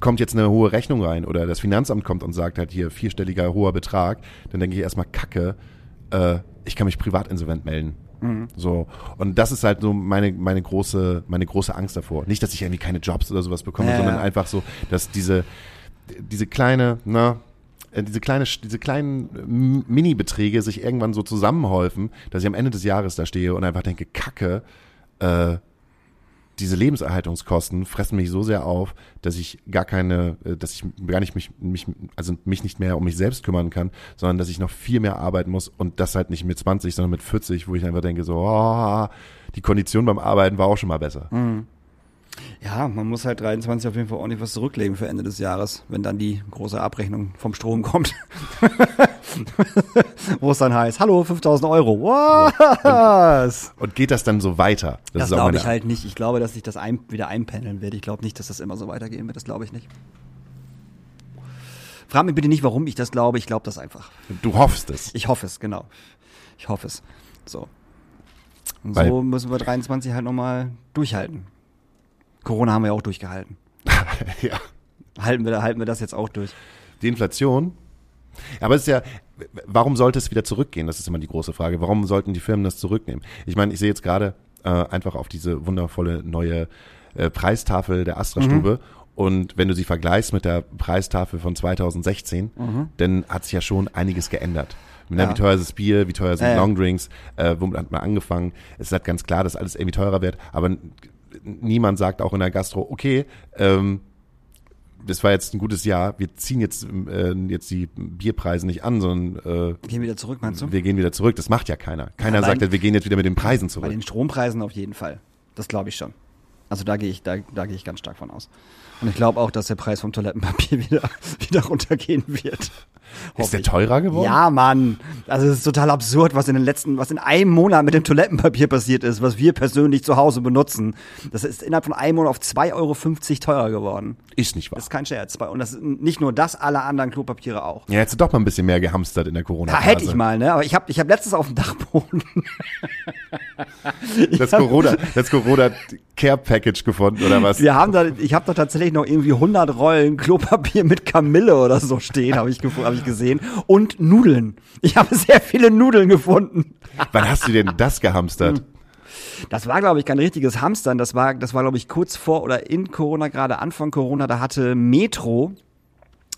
kommt jetzt eine hohe Rechnung rein oder das Finanzamt kommt und sagt halt hier vierstelliger hoher Betrag, dann denke ich erstmal Kacke, äh, ich kann mich privat insolvent melden. So. Und das ist halt so meine, meine große, meine große Angst davor. Nicht, dass ich irgendwie keine Jobs oder sowas bekomme, Ja, sondern ja. einfach so, dass diese, diese kleine, na, äh, diese kleine, diese kleinen M- Mini-Beträge sich irgendwann so zusammenhäufen, dass ich am Ende des Jahres da stehe und einfach denke, Kacke, äh, diese Lebenserhaltungskosten fressen mich so sehr auf, dass ich gar keine, äh, dass ich gar nicht mich, mich, also mich nicht mehr um mich selbst kümmern kann, sondern dass ich noch viel mehr arbeiten muss und das halt nicht mit 20, sondern mit 40, wo ich einfach denke so, oh, die Kondition beim Arbeiten war auch schon mal besser. Ja, man muss halt 23 auf jeden Fall ordentlich was zurücklegen für Ende des Jahres, wenn dann die große Abrechnung vom Strom kommt. Wo es dann heißt, hallo, 5000 Euro. Was? Und geht das dann so weiter? Das auch glaube ich halt nicht. Ich glaube, dass sich das ein, wieder einpendeln wird. Ich glaube nicht, dass das immer so weitergehen wird. Das glaube ich nicht. Frag mich bitte nicht, warum ich das glaube. Ich glaube das einfach. Du hoffst es. Ich hoffe es, genau. Ich hoffe es. So. Und Weil- so müssen wir 23 halt nochmal durchhalten. Corona haben wir ja auch durchgehalten. ja. Halten wir, halten wir das jetzt auch durch. Die Inflation. Aber es ist ja, warum sollte es wieder zurückgehen? Das ist immer die große Frage. Warum sollten die Firmen das zurücknehmen? Ich meine, ich sehe jetzt gerade äh, einfach auf diese wundervolle neue äh, Preistafel der Astra-Stube. Und wenn du sie vergleichst mit der Preistafel von 2016, dann hat sich ja schon einiges geändert. Ja. Wie teuer ist das Bier, wie teuer sind ja. Longdrinks, äh, womit hat man angefangen? Es ist halt ganz klar, dass alles irgendwie teurer wird, aber niemand sagt auch in der Gastro, okay, ähm, das war jetzt ein gutes Jahr, wir ziehen jetzt, äh, jetzt die Bierpreise nicht an, sondern Gehen wir wieder zurück, meinst du? äh, wir gehen wieder zurück. Das macht ja keiner. Keiner Allein- sagt, ja, wir gehen jetzt wieder mit den Preisen Bei zurück. den Strompreisen auf jeden Fall. Das glaube ich schon. Also da gehe ich, da, da gehe ich ganz stark von aus. Und ich glaube auch, dass der Preis vom Toilettenpapier wieder, wieder runtergehen wird. Ist der teurer geworden? Ja, Mann. Also es ist total absurd, was in den letzten, was in einem Monat mit dem Toilettenpapier passiert ist, was wir persönlich zu Hause benutzen. Das ist innerhalb von einem Monat auf 2,50 Euro teurer geworden. Ist nicht wahr. Das ist kein Scherz. Und das nicht nur das, alle anderen Klopapiere auch. Ja, jetzt doch mal ein bisschen mehr gehamstert in der corona Da phase hätte ich mal, ne? Aber ich habe ich hab letztens auf dem Dachboden Das Corona, das Corona Care Package gefunden oder was? Wir haben da, ich habe da tatsächlich noch irgendwie 100 Rollen Klopapier mit Kamille oder so stehen, habe ich, hab ich gesehen. Und Nudeln. Ich habe sehr viele Nudeln gefunden. Wann hast du denn das gehamstert? Das war, glaube ich, kein richtiges Hamstern. Das war, das war, glaube ich, kurz vor oder in Corona, gerade Anfang Corona, da hatte Metro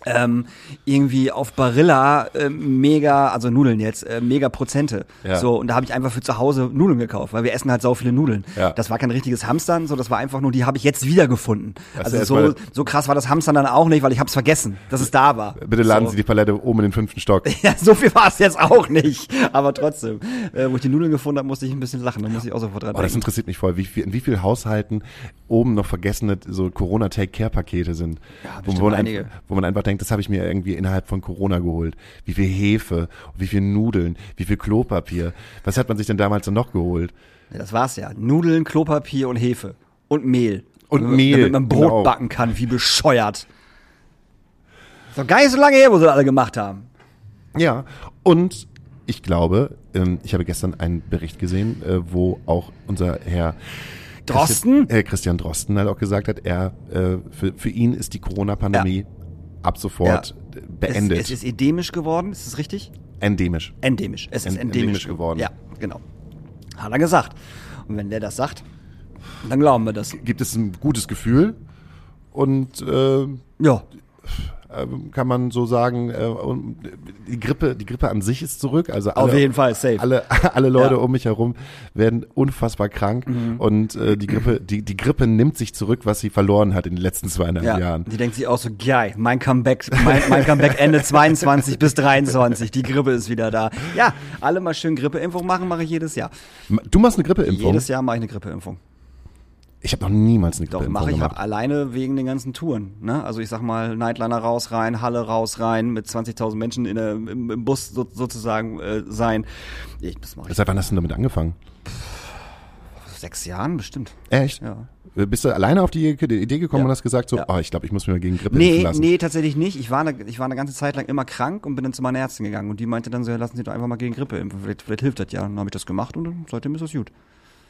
ähm, irgendwie auf Barilla äh, mega, also Nudeln jetzt, äh, mega Prozente. Ja. So, und da habe ich einfach für zu Hause Nudeln gekauft, weil wir essen halt sau viele Nudeln. Ja. Das war kein richtiges Hamstern, so das war einfach nur, die habe ich jetzt wiedergefunden. Du Also so, so krass war das Hamstern dann auch nicht, weil ich habe es vergessen, dass es da war. Bitte laden so. Sie die Palette oben in den fünften Stock. Ja, so viel war es jetzt auch nicht. Aber trotzdem, äh, wo ich die Nudeln gefunden habe, musste ich ein bisschen lachen. Da musste ich auch sofort dran Oh, das interessiert mich voll, wie viel, in wie vielen Haushalten oben noch vergessene so Corona Take Care Pakete sind. Ja, wo, man einfach, wo man einfach denkt, das habe ich mir irgendwie innerhalb von Corona geholt. Wie viel Hefe, wie viel Nudeln, wie viel Klopapier. Was hat man sich denn damals dann noch geholt? Ja, das war's ja. Nudeln, Klopapier und Hefe. Und Mehl. Und damit, Mehl, Damit man Brot genau. backen kann, wie bescheuert. Ist doch gar nicht so lange her, wo sie das alle gemacht haben. Ja, und ich glaube, ähm, ich habe gestern einen Bericht gesehen, äh, wo auch unser Herr Drosten? Christian, Drosten halt auch gesagt hat, er äh, für, für ihn ist die Corona-Pandemie ab sofort äh, beendet, Es, es ist endemisch geworden, ist das richtig? endemisch. Endemisch. Es ist End- endemisch, endemisch geworden. Ja, genau. Hat er gesagt. Und wenn der das sagt, dann glauben wir das. Gibt es ein gutes Gefühl und äh, Ja. Äh, kann man so sagen, äh, und die Grippe, die Grippe an sich ist zurück. Also alle, Auf jeden Fall, safe. alle, alle Leute Ja. Mhm. um mich herum werden unfassbar krank und äh, die Grippe, die, die Grippe nimmt sich zurück, was sie verloren hat in den letzten zweieinhalb Ja, Jahren. die denkt sich auch so, geil, mein Comeback, mein, mein Comeback Ende 22 bis 23, die Grippe ist wieder da. Ja, alle mal schön Grippeimpfung machen, mache ich jedes Jahr. Du machst eine Grippeimpfung? Jedes Jahr mache ich eine Grippeimpfung. Ich habe noch niemals eine Doch, Grippeimpfung mache ich gemacht. alleine wegen den ganzen Touren. Ne? Also ich sag mal, Nightliner raus, rein, Halle raus, rein, mit 20.000 Menschen in der, im, im Bus so, sozusagen äh, sein. Ich, das mache ich Seit wann hast du damit angefangen? vor sechs Jahren bestimmt. Echt? Ja. Bist du alleine auf die Idee gekommen Ja. und hast gesagt so, Ja. oh, ich glaube, ich muss mir mal gegen Grippe impfen Nee, lassen? nee, tatsächlich nicht. Ich war, eine, ich war eine ganze Zeit lang immer krank und bin dann zu meiner Ärztin gegangen. Und die meinte dann so, ja, lassen Sie doch einfach mal gegen Grippe impfen. Vielleicht, vielleicht hilft das ja. Und dann habe ich das gemacht und seitdem ist das gut.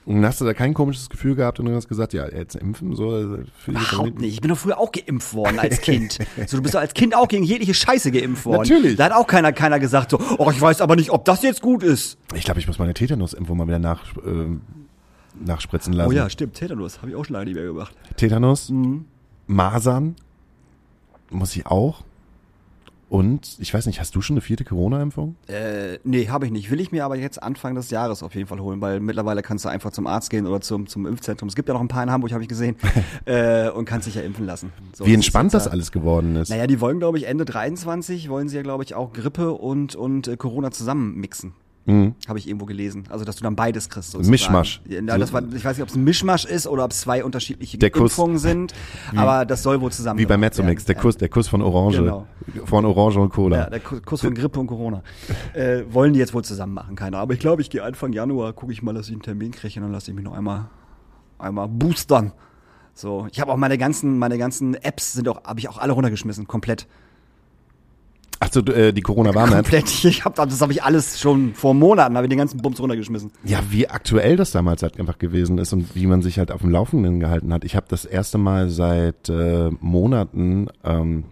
Und hast du da kein komisches Gefühl gehabt und hast gesagt, ja, jetzt impfen, so. äh, jetzt Überhaupt nicht. Ich bin doch früher auch geimpft worden als Kind. so, du bist doch als Kind auch gegen jegliche Scheiße geimpft worden. Natürlich. Da hat auch keiner, keiner gesagt so, oh, ich weiß aber nicht, ob das jetzt gut ist. Ich glaube, ich muss meine Tetanusimpfung mal wieder nach, ähm, nachspritzen lassen. Oh ja, stimmt. Tetanus habe ich auch schon lange nicht mehr gemacht. Tetanus, Mhm. Masern muss ich auch. Und ich weiß nicht, hast du schon eine vierte Corona-Impfung? Äh, nee, habe ich nicht. Will ich mir aber jetzt Anfang des Jahres auf jeden Fall holen, weil mittlerweile kannst du einfach zum Arzt gehen oder zum, zum Impfzentrum. Es gibt ja noch ein paar in Hamburg, habe ich gesehen, äh, und kannst dich ja impfen lassen. So, Wie entspannt jetzt das halt- alles geworden ist. Naja, die wollen, glaube ich, Ende 23 wollen sie ja, glaube ich, auch Grippe und, und äh, Corona zusammen mixen. Habe ich irgendwo gelesen. Also, dass du dann beides kriegst. Sozusagen. Mischmasch. Ja, das war, ich weiß nicht, ob es ein Mischmasch ist oder ob es zwei unterschiedliche Der Kuss. Impfungen sind. aber das soll wohl zusammen Wie bei Mezzomix, der. Kuss, der Kuss von Orange. Genau. Von Orange und Cola. Ja, der Ku- Kuss von Grippe und Corona. Äh, wollen die jetzt wohl zusammen machen, keiner. Aber ich glaube, ich gehe Anfang Januar, gucke ich mal, dass ich einen Termin kriege und dann lasse ich mich noch einmal, einmal boostern. So, ich habe auch meine ganzen, meine ganzen Apps sind auch, habe ich auch alle runtergeschmissen, komplett. Ach so, du, äh, die Corona-Warn-App. Komplett. Ich hab, das habe ich alles schon vor Monaten, habe ich den ganzen Bums runtergeschmissen. Ja, wie aktuell das damals halt einfach gewesen ist und wie man sich halt auf dem Laufenden gehalten hat. Ich habe das erste Mal seit äh, Monaten ähm,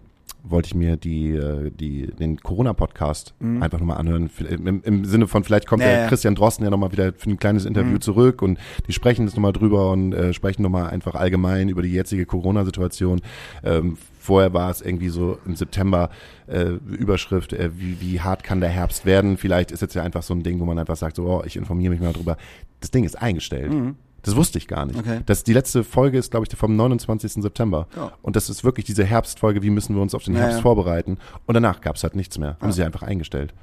wollte ich mir die, äh, die den Corona-Podcast einfach nochmal anhören. Im, Im Sinne von, vielleicht kommt Mhm. Ja, der. Mhm. Christian Drosten ja nochmal wieder für ein kleines Interview zurück und die sprechen das nochmal drüber und äh, sprechen nochmal einfach allgemein über die jetzige Corona-Situation. Ähm, vorher war es irgendwie so im September äh, Überschrift, äh, wie, wie hart kann der Herbst werden. Vielleicht ist jetzt ja einfach so ein Ding, wo man einfach sagt, so, oh, ich informiere mich mal drüber. Das Ding ist eingestellt. Das wusste ich gar nicht. Mhm. Okay. Das, die letzte Folge ist, glaube ich, vom 29. September. Ja. Und das ist wirklich diese Herbstfolge, wie müssen wir uns auf den Herbst ja. vorbereiten. Und danach gab es halt nichts mehr. Haben sie einfach eingestellt.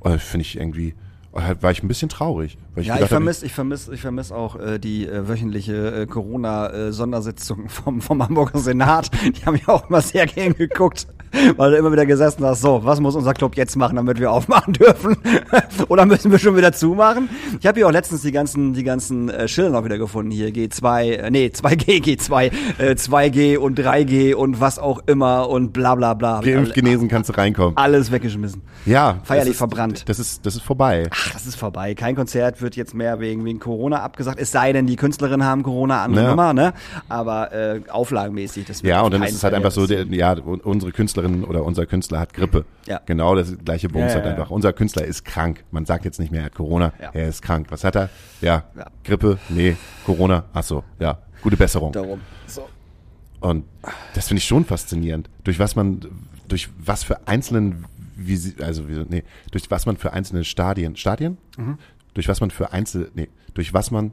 Und Finde ich irgendwie, war ich ein bisschen traurig. Weil ich Ja, ich vermisse ich vermiss, ich vermiss auch äh, die äh, wöchentliche äh, Corona-Sondersitzung vom, vom Hamburger Senat. Die haben ja auch immer sehr gern geguckt, weil du immer wieder gesessen hast, so, was muss unser Club jetzt machen, damit wir aufmachen dürfen? Oder müssen wir schon wieder zumachen? Ich habe hier auch letztens die ganzen, die ganzen äh, Schilder noch wieder gefunden hier. G2, äh, nee, 2G, G2, äh, 2G und 3G und was auch immer und bla bla bla. Geimpft, genesen kannst du reinkommen. Alles weggeschmissen. Ja. Feierlich das ist, verbrannt. Das ist, das ist vorbei. Ach, das ist vorbei. Kein Konzert wird jetzt mehr wegen, wegen Corona abgesagt. Es sei denn, die Künstlerinnen haben Corona, andere Ja. Nummer, ne? Aber äh, auflagenmäßig, das wird Ja, und dann ist es halt einfach so, der, ja, unsere Künstlerin oder unser Künstler hat Grippe. Ja. Genau das gleiche Bums Ja, halt einfach. Unser Künstler ist krank. Man sagt jetzt nicht mehr, er hat Corona, er ist krank. Was hat er? Ja. Grippe, nee, Corona, ach so, ja, gute Besserung. Darum. So. Und das finde ich schon faszinierend. Durch was man, durch was für einzelnen, also nee, durch was man für einzelne Stadien, Stadien? Mhm. Durch was man für einzelne, nee, durch was man,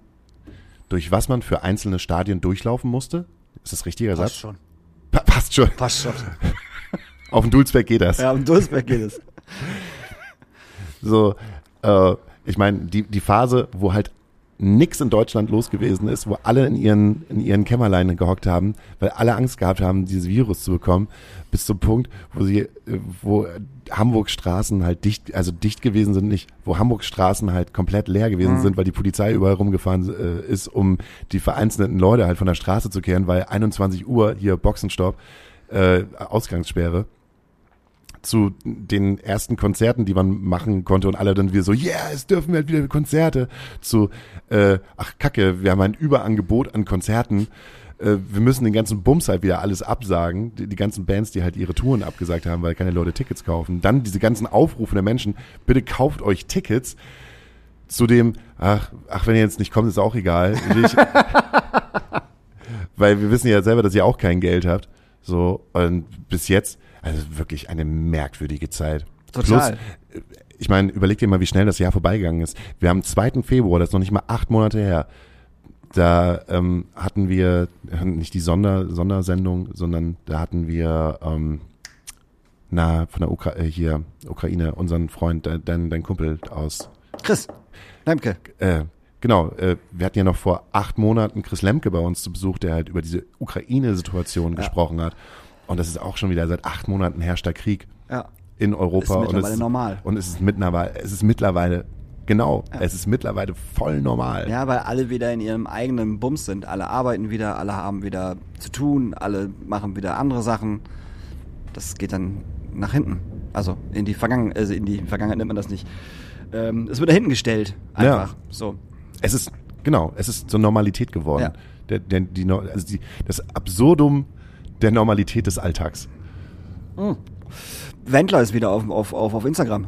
durch was man für einzelne Stadien durchlaufen musste? Ist das richtiger Passt Satz? schon. Pa passt schon. Passt schon. Auf dem Dulzberg geht das. Ja, um Duisberg geht es. So, äh, ich meine, die, die Phase, wo halt nix in Deutschland los gewesen ist, wo alle in ihren, in ihren Kämmerleinen gehockt haben, weil alle Angst gehabt haben, dieses Virus zu bekommen, bis zum Punkt, wo sie, äh, wo Hamburgs Straßen halt dicht, also dicht gewesen sind, nicht, wo Hamburgs Straßen halt komplett leer gewesen sind, weil die Polizei überall rumgefahren äh, ist, um die vereinzelten Leute halt von der Straße zu kehren, weil 21 Uhr hier Boxenstopp, äh, Ausgangssperre zu den ersten Konzerten, die man machen konnte und alle dann wieder so, yeah, es dürfen halt wieder Konzerte, zu, äh, ach Kacke, wir haben ein Überangebot an Konzerten, äh, wir müssen den ganzen Bums halt wieder alles absagen, die, die ganzen Bands, die halt ihre Touren abgesagt haben, weil keine Leute Tickets kaufen. Dann diese ganzen Aufrufe der Menschen, bitte kauft euch Tickets, zu dem, ach, ach, wenn ihr jetzt nicht kommt, ist auch egal. Ich, weil wir wissen ja selber, dass ihr auch kein Geld habt. So, und bis jetzt, also wirklich eine merkwürdige Zeit. Total. Plus, äh, ich meine, überleg dir mal, wie schnell das Jahr vorbeigegangen ist. Wir haben 2. Februar, das ist noch nicht mal acht Monate her. Da ähm, hatten wir nicht die Sonder, Sondersendung, sondern da hatten wir ähm, na von der Ukra äh, hier Ukraine unseren Freund, de- dein, dein Kumpel aus Chris, Lemke. äh, genau, äh, wir hatten ja noch vor acht Monaten Chris Lemke bei uns zu Besuch, der halt über diese Ukraine-Situation gesprochen hat. Und das ist auch schon wieder seit acht Monaten herrscht der Krieg Ja. in Europa. Ist und mittlerweile es, normal. Und es ist mittlerweile, es ist mittlerweile, genau, es ist mittlerweile voll normal. Ja, weil alle wieder in ihrem eigenen Bums sind. Alle arbeiten wieder, alle haben wieder zu tun, alle machen wieder andere Sachen. Das geht dann nach hinten. Also in die Vergangenheit, also in die Vergangenheit nennt man das nicht. Ähm, es wird da hinten gestellt. Einfach. Ja. So. Es ist, genau, es ist zur Normalität geworden. Ja. Der, der, die, also die, das Absurdum der Normalität des Alltags. Wendler ist wieder auf, auf, auf, auf Instagram.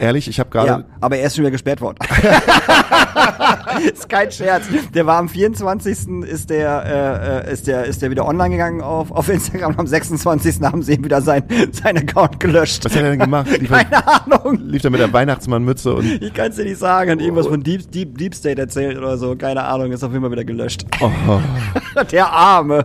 Ehrlich, ich habe gerade, Ja, aber er ist schon wieder gesperrt worden. ist kein Scherz. Der war am 24. ist der, äh, äh, ist der, ist der wieder online gegangen auf, auf Instagram. Am 26. haben sie ihm wieder sein, sein Account gelöscht. was hat er denn gemacht? Lief er, Keine Ahnung. lief er mit der Weihnachtsmannmütze und Ich kann es dir nicht sagen. Hat irgendwas von Deep, Deep, Deep State erzählt oder so. Keine Ahnung. Ist auf jeden Fall wieder gelöscht. oh, Der Arme.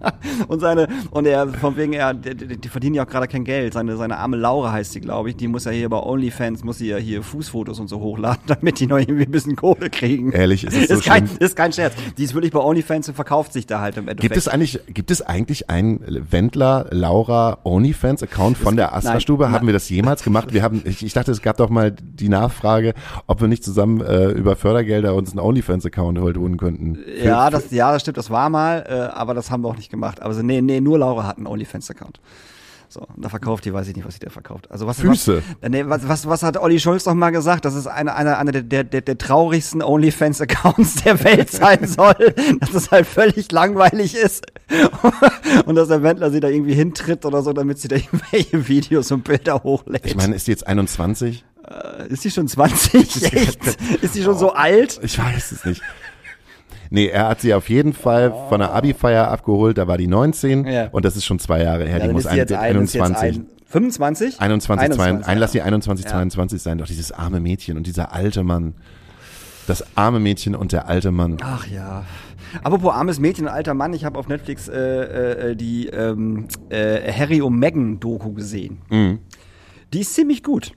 und seine, und er, von wegen, er, die, die die verdienen ja auch gerade kein Geld. Seine, seine arme Laura heißt sie, glaube ich, die muss ja hier bei OnlyFans, muss sie ja hier Fußfotos und so hochladen, damit die noch irgendwie ein bisschen Kohle kriegen. Ehrlich, ist es so ist, kein, schlimm? ist kein Scherz. Die ist wirklich bei OnlyFans und verkauft sich da halt im Endeffekt. Gibt es eigentlich, gibt es eigentlich einen Wendler Laura OnlyFans Account von der Astra-Stube? Haben wir das jemals gemacht? Wir haben, ich, ich dachte, es gab doch mal die Nachfrage, ob wir nicht zusammen äh, über Fördergelder uns einen OnlyFans Account holen könnten. Ja, das, ja, das stimmt, das war mal, äh, aber das haben wir auch nicht gemacht. Aber so, nee, nee, nur Laura hat einen OnlyFans-Account. So, und da verkauft die, weiß ich nicht, was sie da verkauft. Also was, Füße. Was, nee, was, was, was hat Olli Schulz noch mal gesagt? Das ist eine, eine, eine der, der, der, traurigsten OnlyFans-Accounts der Welt sein soll. dass es halt völlig langweilig ist. und dass der Wendler sie da irgendwie hintritt oder so, damit sie da irgendwelche Videos und Bilder hochlädt. Ich meine, ist die jetzt 21? ist sie schon 20? Echt? Ist sie schon so alt? Ich weiß es nicht. Nee, er hat sie auf jeden Fall von der Abi-Feier abgeholt, da war die 19 Ja. und das ist schon zwei Jahre her, Ja, die muss ein, ein, ist jetzt 21. ein, 25? 21, 22, ein, lass sie 21, Ja. 22 sein, doch dieses arme Mädchen und dieser alte Mann. Das arme Mädchen und der alte Mann. Ach ja. Apropos armes Mädchen und alter Mann, ich habe auf Netflix äh, äh, die ähm, äh, Harry und Meghan Doku gesehen. Mhm. Die ist ziemlich gut.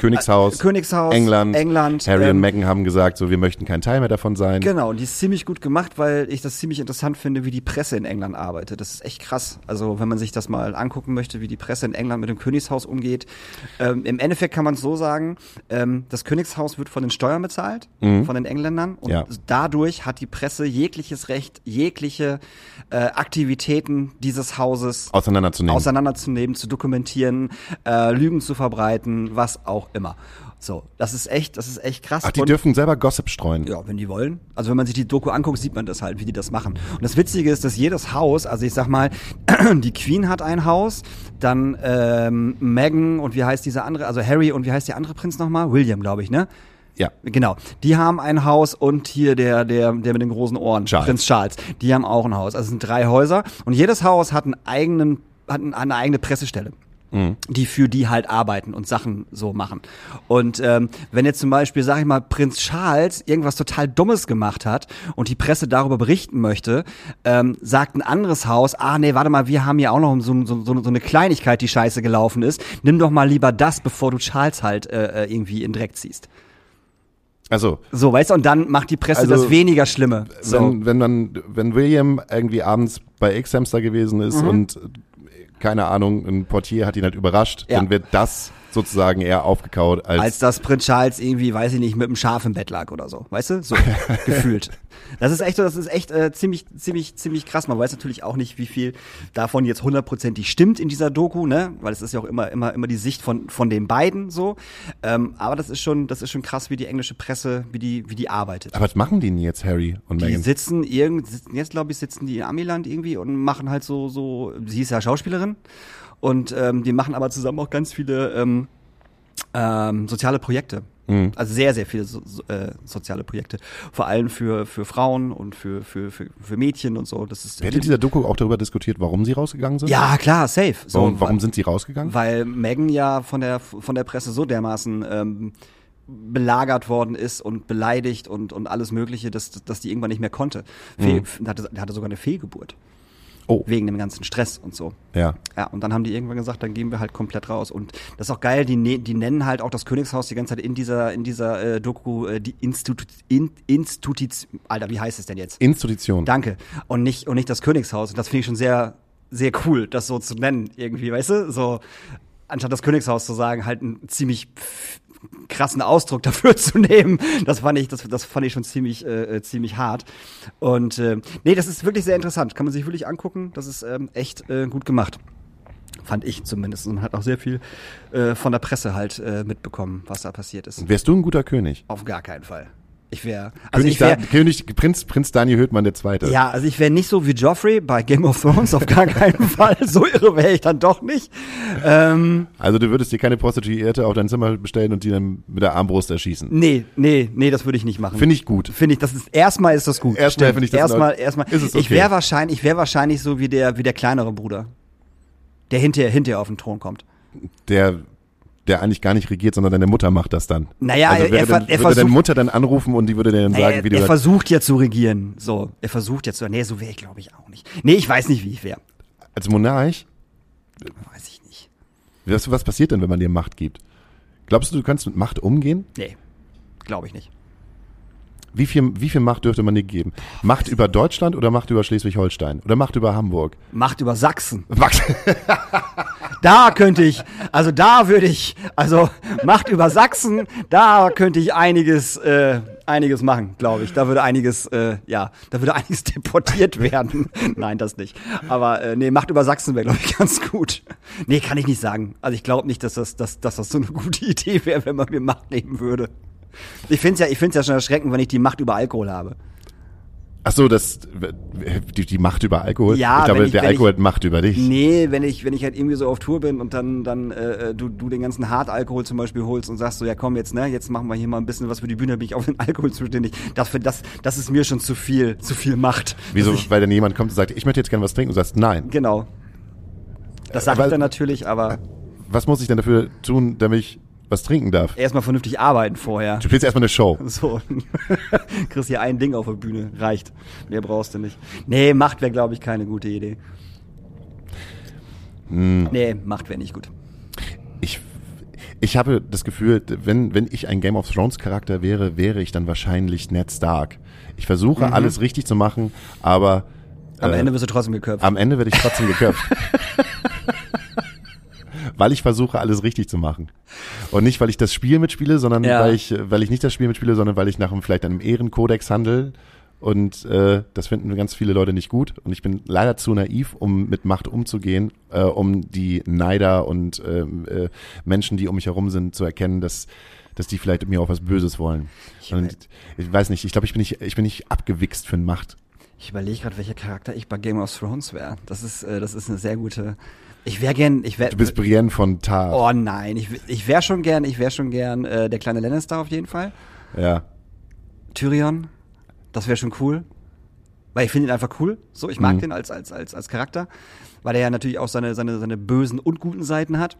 Königshaus, Königshaus, England, England, Harry und ähm, Meghan haben gesagt, so wir möchten kein Teil mehr davon sein. Genau, und die ist ziemlich gut gemacht, weil ich das ziemlich interessant finde, wie die Presse in England arbeitet. Das ist echt krass. Also wenn man sich das mal angucken möchte, wie die Presse in England mit dem Königshaus umgeht. Ähm, Im Endeffekt kann man es so sagen, ähm, das Königshaus wird von den Steuern bezahlt, von den Engländern. Und Ja. dadurch hat die Presse jegliches Recht, jegliche äh, Aktivitäten dieses Hauses Auseinanderzunehmen. auseinanderzunehmen, zu dokumentieren, äh, Lügen zu verbreiten, was auch immer. So, das ist echt, das ist echt krass. Ach, die Und- dürfen selber Gossip streuen. ja, wenn die wollen. Also wenn man sich die Doku anguckt, sieht man das halt, wie die das machen. Und das Witzige ist, dass jedes Haus, also ich sag mal, die Queen hat ein Haus, dann ähm, Meghan und wie heißt dieser andere, also Harry und wie heißt der andere Prinz nochmal? William, glaube ich, ne? Ja. Genau. Die haben ein Haus und hier der, der, der mit den großen Ohren, Charles. Prinz Charles. Die haben auch ein Haus. Also es sind drei Häuser und jedes Haus hat einen eigenen, hat eine eigene Pressestelle. Die für die halt arbeiten und Sachen so machen. Und ähm, wenn jetzt zum Beispiel, sag ich mal, Prinz Charles irgendwas total Dummes gemacht hat und die Presse darüber berichten möchte, ähm, sagt ein anderes Haus, ah nee, warte mal, wir haben ja auch noch so, so, so, so eine Kleinigkeit, die scheiße gelaufen ist. Nimm doch mal lieber das, bevor du Charles halt äh, äh, irgendwie in Dreck ziehst. Also, So, weißt du, und dann macht die Presse Also, das weniger Schlimme. So. wenn, wenn man, wenn William irgendwie abends bei X-Hamster gewesen Mhm. ist und äh, keine Ahnung, ein Portier hat ihn halt überrascht, Ja. dann wird das sozusagen eher aufgekaut als, als dass Prinz Charles irgendwie, weiß ich nicht, mit einem Schaf im Bett lag oder so, weißt du? So gefühlt. Das ist echt so, das ist echt äh, ziemlich, ziemlich, ziemlich krass. Man weiß natürlich auch nicht, wie viel davon jetzt hundertprozentig stimmt in dieser Doku, ne? Weil es ist ja auch immer, immer, immer die Sicht von von den beiden so. Ähm, aber das ist schon, das ist schon krass, wie die englische Presse, wie die, wie die arbeitet. aber was machen die denn jetzt, Harry und Die Meghan? sitzen irgend, jetzt glaube ich, sitzen die in Amiland irgendwie und machen halt so, so, sie ist ja Schauspielerin und ähm, die machen aber zusammen auch ganz viele ähm, ähm, soziale Projekte. Mhm. Also sehr, sehr viele so, so, äh, soziale Projekte. Vor allem für, für Frauen und für, für, für, für Mädchen und so. Das ist Wird in dieser Doku auch darüber diskutiert, warum sie rausgegangen sind? ja, klar, safe. So, Warum, warum sind sie rausgegangen? weil Megan ja von der von der Presse so dermaßen ähm, belagert worden ist und beleidigt und und alles Mögliche, dass dass die irgendwann nicht mehr konnte. Fehl, hatte, hatte sogar eine Fehlgeburt Oh, wegen dem ganzen Stress und so. ja. Ja, und dann haben die irgendwann gesagt, dann gehen wir halt komplett raus. Und das ist auch geil, die, ne die nennen halt auch das Königshaus die ganze Zeit in dieser, in dieser äh, Doku äh, die Institut, in, Institut, Alter, wie heißt es denn jetzt? Institution. Danke. Und nicht, und nicht das Königshaus. Und das finde ich schon sehr, sehr cool, das so zu nennen, irgendwie, weißt du? So, anstatt das Königshaus zu sagen, halt einen ziemlich krassen Ausdruck dafür zu nehmen. Das fand ich, das, das fand ich schon ziemlich, äh, äh, ziemlich hart. Und äh, nee, das ist wirklich sehr interessant. Kann man sich wirklich angucken. Das ist ähm, echt äh, gut gemacht. Fand ich zumindest. Und man hat auch sehr viel äh, von der Presse halt äh, mitbekommen, was da passiert ist. Wärst du ein guter König? Auf gar keinen Fall. Ich wäre, also König, ich da, König Prinz, Prinz Daniel Höhtmann der Zweite. ja, also ich wäre nicht so wie Joffrey bei Game of Thrones, auf gar keinen Fall. So irre wäre ich dann doch nicht. Ähm, Also du würdest dir keine Prostituierte auf dein Zimmer bestellen und die dann mit der Armbrust erschießen. nee, nee, nee, das würde ich nicht machen. Finde ich gut. Finde ich, das ist erstmal ist das gut. Erstmal finde ich das erstmal, erstmal. Ist es Ich okay. wäre wahrscheinlich, ich wäre wahrscheinlich so wie der, wie der kleinere Bruder, der hinterher, hinterher auf den Thron kommt. Der, der eigentlich gar nicht regiert, sondern deine Mutter macht das dann. Naja, also er- er dann, er würde deine versucht- Mutter dann anrufen und die würde dir dann sagen, er, wie du er versucht ja zu regieren. So, er versucht ja zu. Nee, so wäre ich, glaube ich, auch nicht. Nee, ich weiß nicht, wie ich wäre. als Monarch, Weiß ich nicht. was, was passiert denn, wenn man dir Macht gibt? Glaubst du, du kannst mit Macht umgehen? Nee, glaube ich nicht. Wie viel, wie viel Macht dürfte man dir geben? Macht über Deutschland oder Macht über Schleswig-Holstein? Oder Macht über Hamburg? Macht über Sachsen. Macht, Da könnte ich, also da würde ich, also Macht über Sachsen, da könnte ich einiges, äh, einiges machen, glaube ich. Da würde einiges, äh, ja, da würde einiges deportiert werden. Nein, das nicht. Aber äh, nee, Macht über Sachsen wäre, glaube ich, ganz gut. Nee, kann ich nicht sagen. Also ich glaube nicht, dass das, dass, dass das so eine gute Idee wäre, wenn man mir Macht nehmen würde. Ich finde es ja, ich find's ja schon erschreckend, wenn ich die Macht über Alkohol habe. ach so, das, die, die Macht über Alkohol? Ja, ich glaube, ich- der Alkohol ich- hat Macht über dich. Nee, wenn ich, wenn ich halt irgendwie so auf Tour bin und dann, dann äh, du, du den ganzen Hartalkohol zum Beispiel holst und sagst so, ja komm jetzt, ne, jetzt machen wir hier mal ein bisschen was für die Bühne, bin ich auf den Alkohol zuständig. Das, für das, das ist mir schon zu viel, zu viel Macht. Wieso? Ich, Weil dann jemand kommt und sagt, ich möchte jetzt gerne was trinken und sagst, nein. genau. Das sag aber- ich dann natürlich, aber Was muss ich denn dafür tun, damit ich was trinken darf? erstmal vernünftig arbeiten vorher. Du spielst erstmal eine Show. So, kriegst hier ein Ding auf der Bühne, reicht. Mehr brauchst du nicht. Nee, Macht wäre, glaube ich, keine gute Idee. Hm. Nee, Macht wäre nicht gut. Ich, ich habe das Gefühl, wenn, wenn ich ein Game of Thrones Charakter wäre, wäre ich dann wahrscheinlich Ned Stark. Ich versuche alles richtig zu machen, aber Mhm. Am äh, Ende wirst du trotzdem geköpft. am Ende werde ich trotzdem geköpft. Weil ich versuche, alles richtig zu machen. Und nicht, weil ich das Spiel mitspiele, sondern Ja. weil ich, weil ich nicht das Spiel mitspiele, sondern weil ich nach einem, vielleicht einem Ehrenkodex handle. Und äh, das finden ganz viele Leute nicht gut. Und ich bin leider zu naiv, um mit Macht umzugehen, äh, um die Neider und ähm, äh, Menschen, die um mich herum sind, zu erkennen, dass, dass die vielleicht mir auch was Böses wollen. Und ich weiß nicht, ich glaube, ich bin nicht, ich bin nicht abgewichst für Macht. Ich überlege gerade, welcher Charakter ich bei Game of Thrones wäre. Das ist, äh, das ist eine sehr gute. Ich wäre gern, ich wäre. Du bist Brienne von Tar. Oh nein, ich, ich wäre schon gern, ich wäre schon gern äh, der kleine Lannister auf jeden Fall. Ja. Tyrion, das wäre schon cool. Weil ich finde ihn einfach cool. So, ich mag Mhm. den als, als, als, als Charakter. Weil er ja natürlich auch seine, seine, seine bösen und guten Seiten hat.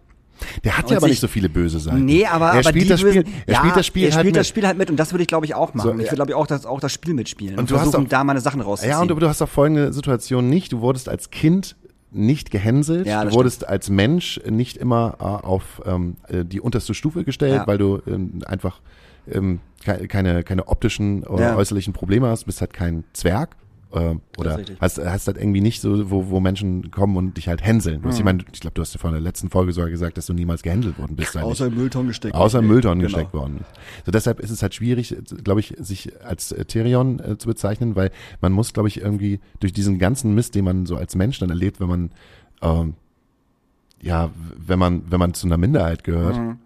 Der hat Und ja aber sich- nicht so viele böse Seiten. Nee, aber, er aber spielt die das Spiel, er ja, spielt das Spiel er halt spielt mit. das Spiel halt mit und das würde ich glaube ich auch machen. So, ich würde glaube ich auch das, auch das Spiel mitspielen und, Und du hast versuchen auch- da meine Sachen rauszuziehen. Ja, und du, du hast auch folgende Situation nicht. Du wurdest als Kind nicht gehänselt. Ja, du wurdest als Mensch nicht immer äh, auf ähm, äh, die unterste Stufe gestellt, Ja. weil du ähm, einfach ähm, ke- keine, keine optischen oder Ja. äußerlichen Probleme hast. Du bist halt kein Zwerg. Äh, oder hast, hast halt irgendwie nicht so, wo, wo Menschen kommen und dich halt hänseln. Du Mhm. hast, ich meine, ich glaube, du hast ja vor der letzten Folge sogar gesagt, dass du niemals gehänselt worden bist. Außer im Müllton gesteckt. Außer im Mülltonnen Genau. gesteckt worden. So deshalb ist es halt schwierig, glaube ich, sich als äh, Therion äh, zu bezeichnen, weil man muss, glaube ich, irgendwie durch diesen ganzen Mist, den man so als Mensch dann erlebt, wenn man ähm, ja, wenn man wenn man zu einer Minderheit gehört, Mhm.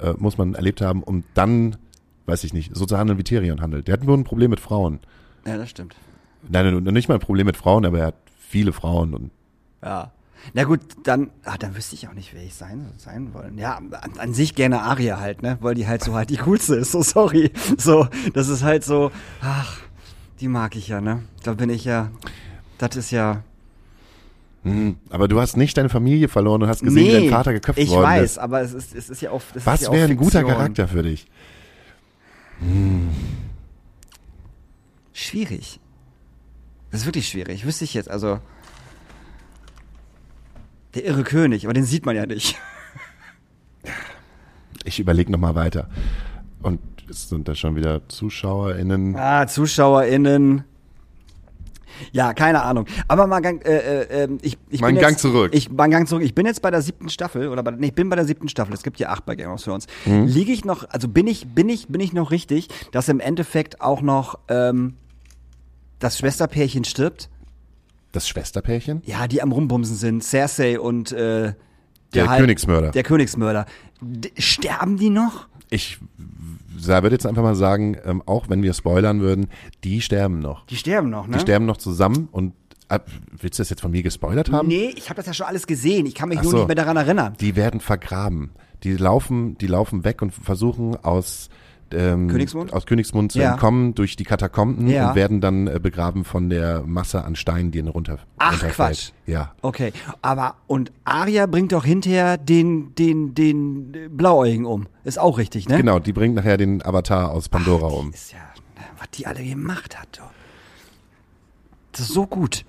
äh, muss man erlebt haben, um dann, weiß ich nicht, so zu handeln wie Therion handelt. Der hat nur ein Problem mit Frauen. Ja, das stimmt. Nein, nur- nicht mal ein Problem mit Frauen, aber er hat viele Frauen und Ja. Na gut, dann, ah, dann wüsste ich auch nicht, wer ich sein, sein wollen. Ja, an, an sich gerne Aria halt, ne? Weil die halt so halt die coolste ist. So sorry. So, das ist halt so, ach, die mag ich ja, ne? Da bin ich ja, das ist ja. Mhm. Aber du hast nicht deine Familie verloren und hast gesehen, wie dein Vater geköpft ich worden weiß, ist. aber es ist, es ist ja auch. Was ja wäre ein guter. Charakter für dich? Schwierig. Das ist wirklich schwierig. Wüsste ich jetzt, also. Der irre König, aber den sieht man ja nicht. Ich überlege nochmal weiter. Und es sind da schon wieder ZuschauerInnen. Ah, ZuschauerInnen. Ja, keine Ahnung. Aber mal Gang, äh, äh, ähm, ich, ich Mal bin Gang jetzt, zurück. Ich, mal einen Gang zurück. Ich bin jetzt bei der siebten Staffel oder bei, nee, ich bin bei der siebten Staffel. Es gibt ja acht bei Game of Thrones. Mhm. Liege ich noch, also bin ich, bin ich, bin ich noch richtig, dass im Endeffekt auch noch ähm, das Schwesterpärchen stirbt? Das Schwesterpärchen? Ja, die am Rumbumsen sind, Cersei und äh, Der Halb- Königsmörder. Der Königsmörder. D sterben die noch? Ich würde jetzt einfach mal sagen, ähm, auch wenn wir spoilern würden, die sterben noch. Die sterben noch, ne? Die sterben noch zusammen und äh, willst du das jetzt von mir gespoilert haben? Nee, ich habe das ja schon alles gesehen. Ich kann mich Ach nur so. nicht mehr daran erinnern. Die werden vergraben. Die laufen, die laufen weg und versuchen aus ähm, Königsmund? aus Königsmund zu Ja. entkommen durch die Katakomben Ja. und werden dann äh, begraben von der Masse an Steinen, die ihnen runter Ach, runterfällt. Quatsch. Ja. Okay, aber und Arya bringt doch hinterher den den den Blauäugigen um. Ist auch richtig, ne? Genau, die bringt nachher den Avatar aus Pandora um. Ist ja, was die alle gemacht hat. Das ist so gut.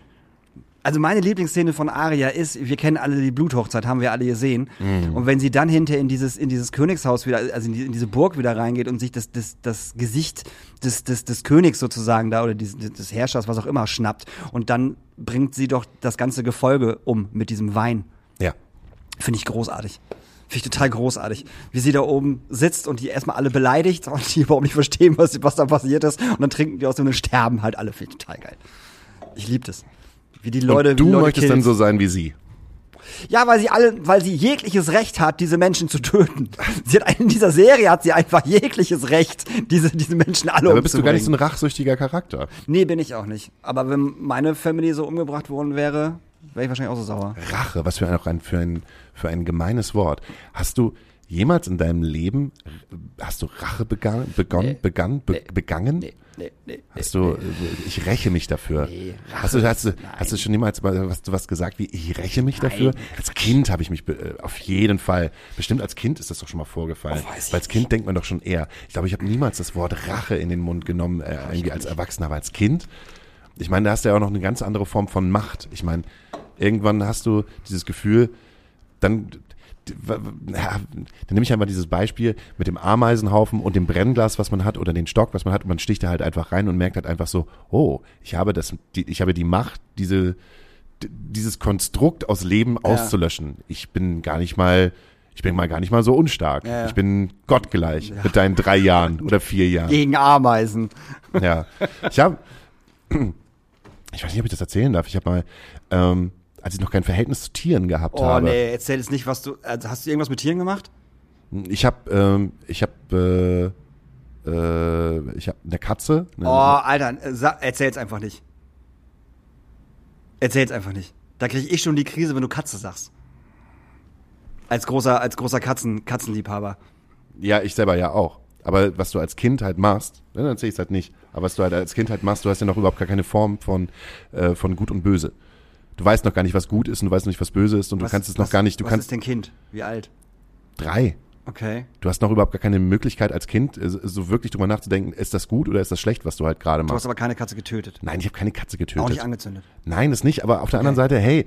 Also meine Lieblingsszene von Arya ist, wir kennen alle die Bluthochzeit, haben wir alle gesehen. Mhm. Und wenn sie dann hinter in dieses, in dieses Königshaus wieder, also in, die, in diese Burg wieder reingeht und sich das, das, das Gesicht des, des, des Königs sozusagen da oder des, des Herrschers, was auch immer, schnappt. Und dann bringt sie doch das ganze Gefolge um mit diesem Wein. Ja. Finde ich großartig. Finde ich total großartig. Wie sie da oben sitzt und die erstmal alle beleidigt und die überhaupt nicht verstehen, was, was da passiert ist. Und dann trinken die aus dem und sterben halt alle. Finde ich total geil. Ich liebe das. Wie die Leute, und du Leute möchtest killen. dann so sein wie sie. Ja, weil sie alle, weil sie jegliches Recht hat, diese Menschen zu töten. Sie hat in dieser Serie hat sie einfach jegliches Recht, diese, diese Menschen alle Aber bist du gar nicht so umzubringen. ein rachsüchtiger Charakter. Nee, bin ich auch nicht. Aber wenn meine Family so umgebracht worden wäre, wäre ich wahrscheinlich auch so sauer. Rache, was für ein, für ein, für ein gemeines Wort. Hast du jemals in deinem Leben, hast du Rache begangen, begonnen, begann, be, begangen? Nee, nee, nee. Hast du, äh, ich räche mich dafür. Nee, Rache- hast du, hast du, nein. hast du schon jemals mal was, was gesagt wie, ich räche mich dafür? Als Kind habe ich mich äh, auf jeden Fall, bestimmt als Kind ist das doch schon mal vorgefallen. Oh, Weil als Kind denkt man doch schon eher. Ich glaube, ich habe niemals das Wort Rache in den Mund genommen, äh, irgendwie als Erwachsener, aber als Kind. Ich meine, da hast du ja auch noch eine ganz andere Form von Macht. Ich meine, irgendwann hast du dieses Gefühl, dann, dann nehme ich einfach dieses Beispiel mit dem Ameisenhaufen und dem Brennglas, was man hat, oder den Stock, was man hat, und man sticht da halt einfach rein und merkt halt einfach so, oh, ich habe das, die, ich habe die Macht, diese, dieses Konstrukt aus Leben auszulöschen. Ich bin gar nicht mal, ich bin mal gar nicht mal so unstark. Ja, ja. Ich bin gottgleich mit deinen drei Jahren oder vier Jahren. Gegen Ameisen. Ja. Ich habe, ich weiß nicht, ob ich das erzählen darf. Ich habe mal, ähm, als ich noch kein Verhältnis zu Tieren gehabt Oh habe, nee, erzähl jetzt nicht, was du. Also hast du irgendwas mit Tieren gemacht? ich habe, ähm, ich habe, äh, äh, ich habe eine Katze. Eine, Oh, Alter, äh, erzähl's einfach nicht. Erzähl's einfach nicht. Da kriege ich schon die Krise, wenn du Katze sagst. Als großer, als großer Katzen, Katzenliebhaber. Ja, ich selber ja auch. Aber was du als Kind halt machst, ne, dann erzähl ich halt nicht. Aber was du halt als Kind halt machst, du hast ja noch überhaupt gar keine Form von, äh, von Gut und Böse. Du weißt noch gar nicht, was gut ist und du weißt noch nicht, was böse ist und du Was- kannst es noch was- gar nicht. Du was kannst ist denn Kind? Wie alt? drei. Okay. Du hast noch überhaupt gar keine Möglichkeit als Kind, äh, so wirklich drüber nachzudenken, ist das gut oder ist das schlecht, was du halt gerade Du hast machst. aber keine Katze getötet. Nein, ich habe keine Katze Auch nicht getötet. angezündet. Nein, das nicht, aber auf der anderen Seite, hey,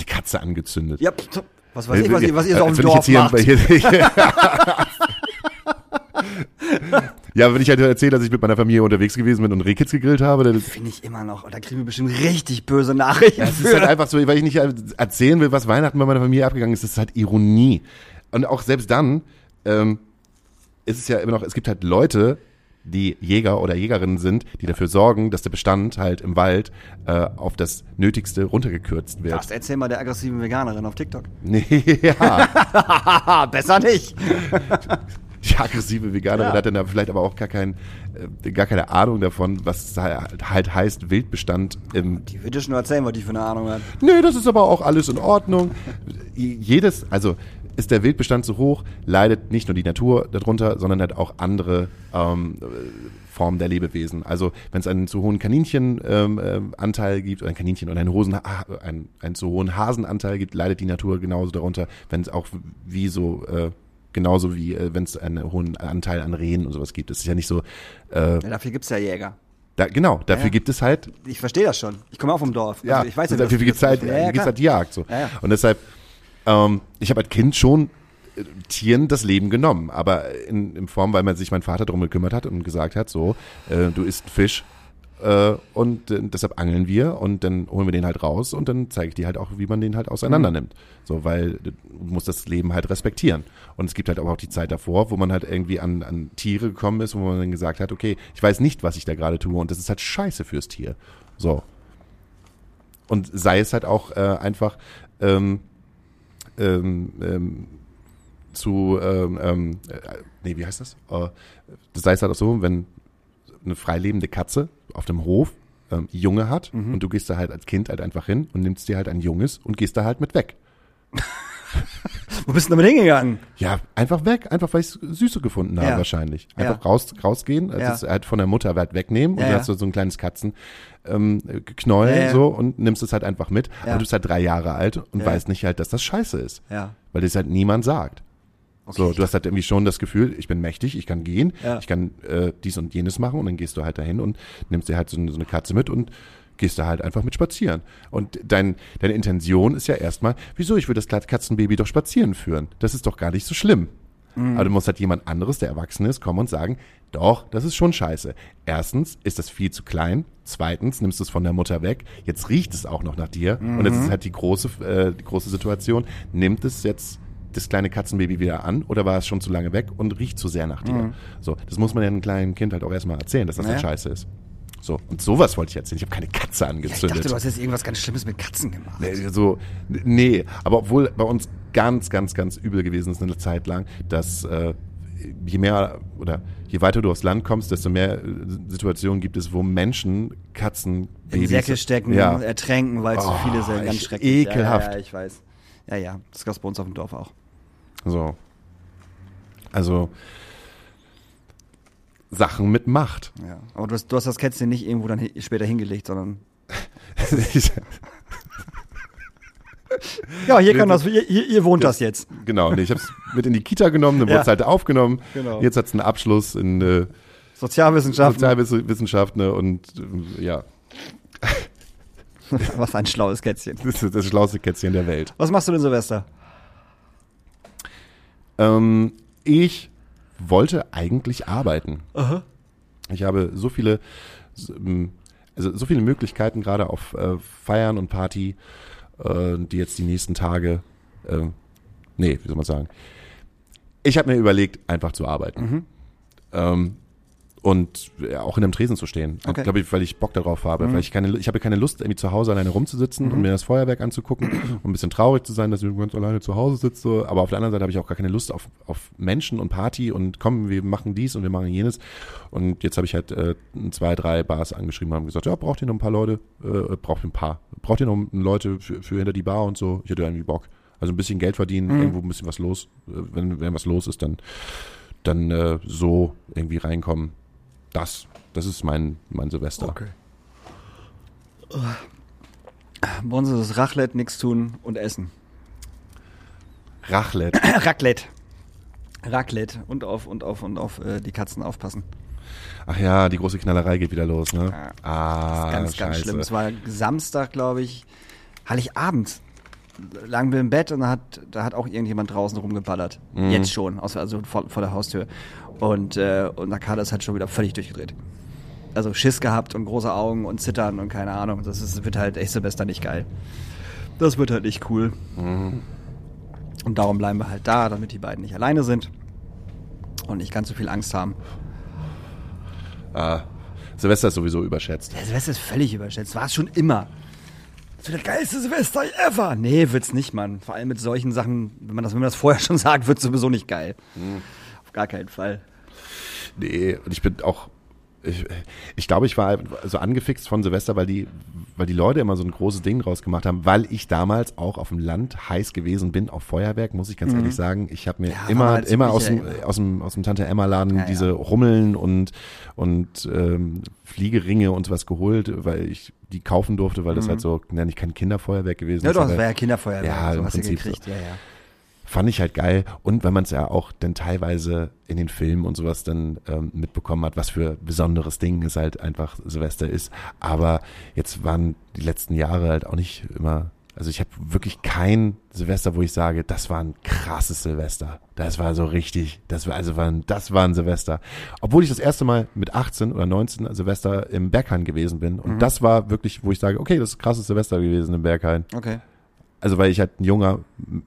die Katze angezündet. Ja, was weiß ich, was ihr, was ihr so Äh, auf dem Dorf macht. hier- hier- ja, wenn ich halt erzähle, dass ich mit meiner Familie unterwegs gewesen bin und Rehkitz gegrillt habe, dann Finde ich immer noch. Und da kriegen wir bestimmt richtig böse Nachrichten Es ist halt einfach so, weil ich nicht erzählen will, was Weihnachten bei meiner Familie abgegangen ist, das ist halt Ironie. Und auch selbst dann ähm, ist es ja immer noch, es gibt halt Leute, die Jäger oder Jägerinnen sind, die dafür sorgen, dass der Bestand halt im Wald äh, auf das Nötigste runtergekürzt wird. das erzähl mal der aggressiven Veganerin auf TikTok. Nee, ja, besser nicht. die aggressive Veganerin Ja. hat dann da vielleicht aber auch gar, kein, äh, gar keine Ahnung davon, was halt, heißt, Wildbestand im Die würde schon nur erzählen, was die für eine Ahnung hat. Nee, das ist aber auch alles in Ordnung. Jedes, also ist der Wildbestand so hoch, leidet nicht nur die Natur darunter, sondern halt auch andere ähm, äh, Formen der Lebewesen. Also wenn es einen zu hohen Kaninchenanteil ähm, Anteil gibt, oder ein Kaninchen oder einen, Hosen, einen, einen zu hohen Hasenanteil gibt, leidet die Natur genauso darunter. Wenn es auch wie so äh, genauso wie äh, wenn es einen hohen Anteil an Rehen und sowas gibt. Es ist ja nicht so, äh, Ja, dafür gibt's ja Jäger. da, genau, dafür Ja. gibt es halt Ich verstehe das schon. Ich komme auch vom Dorf. ja, Also ich weiß ja, dafür das- gibt's halt, ja, ja, gibt's halt Jagd. So. Ja, ja. Und deshalb, ähm, ich habe als Kind schon äh, Tieren das Leben genommen, aber in, in Form, weil man sich mein Vater drum gekümmert hat und gesagt hat, so, äh, du isst Fisch äh, und äh, deshalb angeln wir und dann holen wir den halt raus und dann zeige ich dir halt auch, wie man den halt auseinander Mhm. nimmt. So, weil du musst das Leben halt respektieren. Und es gibt halt aber auch die Zeit davor, wo man halt irgendwie an, an Tiere gekommen ist, wo man dann gesagt hat, okay, ich weiß nicht, was ich da gerade tue und das ist halt scheiße fürs Tier. So. Und sei es halt auch äh, einfach ähm, ähm, ähm, zu, ähm, ähm, äh, nee, wie heißt das? Äh, das sei es halt auch so, wenn eine freilebende Katze auf dem Hof ähm, Junge hat und du gehst da halt als Kind halt einfach hin und nimmst dir halt ein Junges und gehst da halt mit weg. Wo bist du damit hingegangen? Ja, einfach weg, einfach weil ich Süße gefunden habe Ja. wahrscheinlich. Ja. Einfach raus, rausgehen, also Ja. es halt von der Mutter weit wegnehmen Ja, und ja. du hast so so ein kleines Katzen ähm, Knäuel Ja, ja. so und nimmst es halt einfach mit. Ja. Aber du bist halt drei Jahre alt und Ja. weißt nicht halt, dass das scheiße ist. Ja. Weil das halt niemand sagt. So, Okay. du hast halt irgendwie schon das Gefühl, ich bin mächtig, ich kann gehen, Ja. ich kann äh, dies und jenes machen und dann gehst du halt dahin und nimmst dir halt so eine, so eine Katze mit und gehst da halt einfach mit spazieren. Und dein, deine Intention ist ja erstmal, wieso, ich will das Katzenbaby doch spazieren führen. Das ist doch gar nicht so schlimm. Mhm. Aber du musst halt jemand anderes, der erwachsen ist, kommen und sagen, doch, das ist schon scheiße. Erstens ist das viel zu klein. Zweitens nimmst du es von der Mutter weg. Jetzt riecht es auch noch nach dir. Und Mhm. jetzt ist halt die große, äh, die große Situation. Nimmt es jetzt das kleine Katzenbaby wieder an oder war es schon zu lange weg und riecht zu sehr nach dir? So, das muss man ja einem kleinen Kind halt auch erstmal erzählen, dass das halt Mhm. Ja. scheiße ist. So, und sowas wollte ich erzählen. Ich habe keine Katze Ich angezündet. dachte, du hast jetzt irgendwas ganz Schlimmes mit Katzen gemacht. Nee, so, nee, aber obwohl bei uns ganz, ganz, ganz übel gewesen ist eine Zeit lang, dass äh, je mehr oder je weiter du aufs Land kommst, desto mehr äh, Situationen gibt es, wo Menschen Katzen, In Säcke stecken, ja, ertränken, weil es Oh, viele sind. Ganz ich- schrecklich. ekelhaft. Ja, ja, ja, ich weiß. Ja, ja, das gab's bei uns auf dem Dorf auch. So. Also Sachen mit Macht. Ja. Aber du hast, du hast das Kätzchen nicht irgendwo dann später hingelegt, sondern. Ja, hier kann das, ihr, ihr, ihr wohnt das jetzt. genau, nee, ich habe es mit in die Kita genommen, dann Ja. wurde es halt aufgenommen. Genau. Jetzt hat es einen Abschluss in äh, Sozialwissenschaften. Sozialwissenschaft ne, und äh, ja, Was ein schlaues Kätzchen. das ist das schlauste Kätzchen der Welt. Was machst du denn, Silvester? Ähm, ich wollte eigentlich arbeiten. Aha. Ich habe so viele, so, also so viele Möglichkeiten gerade auf äh, Feiern und Party, äh, die jetzt die nächsten Tage, äh, nee, wie soll man sagen. Ich habe mir überlegt, einfach zu arbeiten. Mhm. Ähm, und ja, auch in einem Tresen zu stehen. Okay. Glaube ich, weil ich Bock darauf habe. Mhm. Weil ich keine, ich habe keine Lust, irgendwie zu Hause alleine rumzusitzen und mir das Feuerwerk anzugucken und ein bisschen traurig zu sein, dass ich ganz alleine zu Hause sitze. Aber auf der anderen Seite habe ich auch gar keine Lust auf, auf Menschen und Party und komm, wir machen dies und wir machen jenes. Und jetzt habe ich halt äh, zwei, drei Bars angeschrieben und haben gesagt, ja, braucht ihr noch ein paar Leute? Äh, braucht ihr ein paar? Braucht ihr noch Leute für, für hinter die Bar und so? Ich hätte irgendwie Bock. Also ein bisschen Geld verdienen, Mhm. irgendwo ein bisschen was los. Äh, Wenn, wenn was los ist, dann, dann äh, so irgendwie reinkommen. Das, das ist mein, mein Silvester. Bei uns ist es Raclette, nichts tun und essen. Raclette. Raclette. Raclette. Und auf, und auf, und auf äh, die Katzen aufpassen. Ach ja, die große Knallerei geht wieder los, ne? Ja. Ah, ganz, ganz scheiße. schlimm. Es war Samstag, glaube ich, Heiligabend. Lagen wir im Bett und da hat, da hat auch irgendjemand draußen rumgeballert. Mhm. Jetzt schon, also vor, vor der Haustür. Und, äh, und Nakada ist halt schon wieder völlig durchgedreht. Also Schiss gehabt und große Augen und Zittern und keine Ahnung. Das ist, wird halt echt Silvester nicht geil. Das wird halt nicht cool. Mhm. Und darum bleiben wir halt da, damit die beiden nicht alleine sind und nicht ganz so viel Angst haben. Ah, Silvester ist sowieso überschätzt. Der Silvester ist völlig überschätzt. War es schon immer. Wird der geilste Silvester ever. Nee, wird's nicht, Mann. Vor allem mit solchen Sachen, wenn man das, wenn man das vorher schon sagt, wird's sowieso nicht geil. Auf gar keinen Fall. Nee, und ich bin auch. Ich, ich glaube, ich war so angefixt von Silvester, weil die, weil die Leute immer so ein großes Ding draus gemacht haben, weil ich damals auch auf dem Land heiß gewesen bin auf Feuerwerk, muss ich ganz ehrlich sagen. Ich habe mir Mhm. Ja, immer, immer aus dem, ja. aus dem, aus dem Tante Emma Laden Ja, diese ja. Rummeln und, und ähm, Fliegeringe und sowas geholt, weil ich die kaufen durfte, weil das halt so, ja, nicht kein Kinderfeuerwerk gewesen Mhm. Ja, ist. doch, das aber- war ja Kinderfeuerwerk. Ja, so im Prinzip gekriegt. Ja, ja. Fand ich halt geil. Und weil man es ja auch dann teilweise in den Filmen und sowas dann ähm, mitbekommen hat, was für besonderes Ding es halt einfach Silvester ist. Aber jetzt waren die letzten Jahre halt auch nicht immer. Also ich habe wirklich kein Silvester, wo ich sage, das war ein krasses Silvester. Das war so richtig, das war also war ein, das war ein Silvester. Obwohl ich das erste Mal mit 18 oder 19 Silvester im Berghain gewesen bin. Und das war wirklich, wo ich sage, okay, das ist ein krasses Silvester gewesen im Berghain. Okay. Also weil ich halt ein junger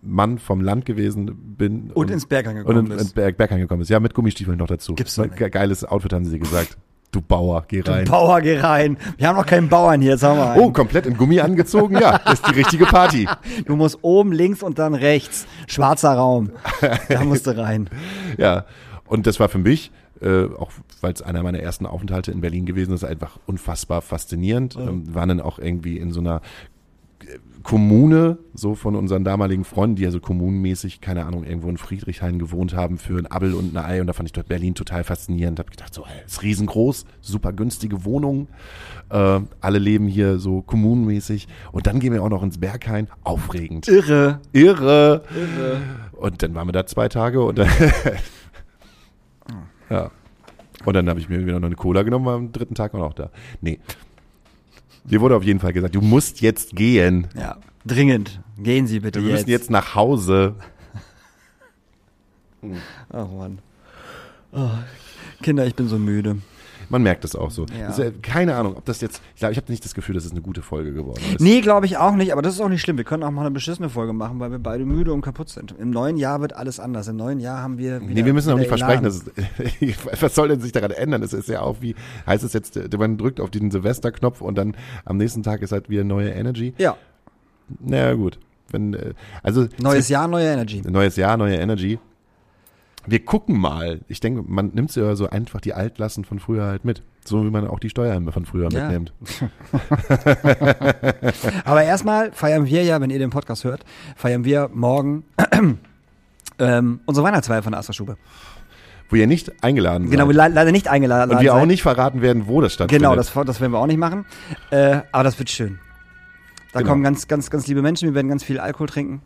Mann vom Land gewesen bin. Und ins Berg angekommen und in, ins Berg, Berg angekommen ist. Ja, mit Gummistiefeln noch dazu. Gibt's Ge- Geiles Outfit haben sie gesagt. Du Bauer, geh rein. Bauer, geh rein. Wir haben noch keinen Bauern hier, jetzt haben wir einen. oh, komplett in Gummi angezogen? Ja, das ist die richtige Party. Du musst oben, links und dann rechts. Schwarzer Raum. Da musst du rein. Ja, und das war für mich, äh, auch weil es einer meiner ersten Aufenthalte in Berlin gewesen ist, einfach unfassbar faszinierend. Ähm, waren dann auch irgendwie in so einer Kommune, so von unseren damaligen Freunden, die also kommunenmäßig, keine Ahnung, irgendwo in Friedrichshain gewohnt haben für ein Abel und ein Ei. Und da fand ich dort Berlin total faszinierend. Da habe gedacht, so, ey, ist riesengroß, super günstige Wohnung. Äh, alle leben hier so kommunenmäßig. Und dann gehen wir auch noch ins Berghain. Aufregend. Irre. Irre. Irre. Und dann waren wir da zwei Tage und dann, ja. Und dann habe ich mir wieder noch eine Cola genommen, war am dritten Tag auch noch da. Nee. Dir wurde auf jeden Fall gesagt, du musst jetzt gehen. Ja. Dringend. Gehen Sie bitte Wir jetzt. müssen jetzt nach Hause. Oh Mann. Oh. Kinder, ich bin so müde. Man merkt es auch so. Ja. Das keine Ahnung, ob das jetzt. Ich glaube, ich habe nicht das Gefühl, dass es eine gute Folge geworden ist. Nee, glaube ich auch nicht, aber das ist auch nicht schlimm. Wir können auch mal eine beschissene Folge machen, weil wir beide müde und kaputt sind. Im neuen Jahr wird alles anders. Im neuen Jahr haben wir. Wieder, Nee, wir müssen auch nicht versprechen, Elan. dass es, was soll denn sich daran ändern? Es ist ja auch wie, heißt es jetzt, man drückt auf diesen Silvesterknopf und dann am nächsten Tag ist halt wieder neue Energy. Ja, Naja, gut. Wenn, äh, also, neues Jahr, neue Energy. neues Jahr, neue Energy. Wir gucken mal. Ich denke, man nimmt ja so einfach die Altlasten von früher halt mit. So wie man auch die Steuern von früher Ja. mitnimmt. Aber erstmal feiern wir ja, wenn ihr den Podcast hört, feiern wir morgen ähm, unsere Weihnachtsfeier von der Astra-Stube. Wo ihr nicht eingeladen Genau, seid. le leider nicht eingeladen Und wir auch seid. nicht verraten werden, wo das stattfindet. Genau, das, das werden wir auch nicht machen. Äh, aber das wird schön. Da Genau. kommen ganz, ganz, ganz liebe Menschen, wir werden ganz viel Alkohol trinken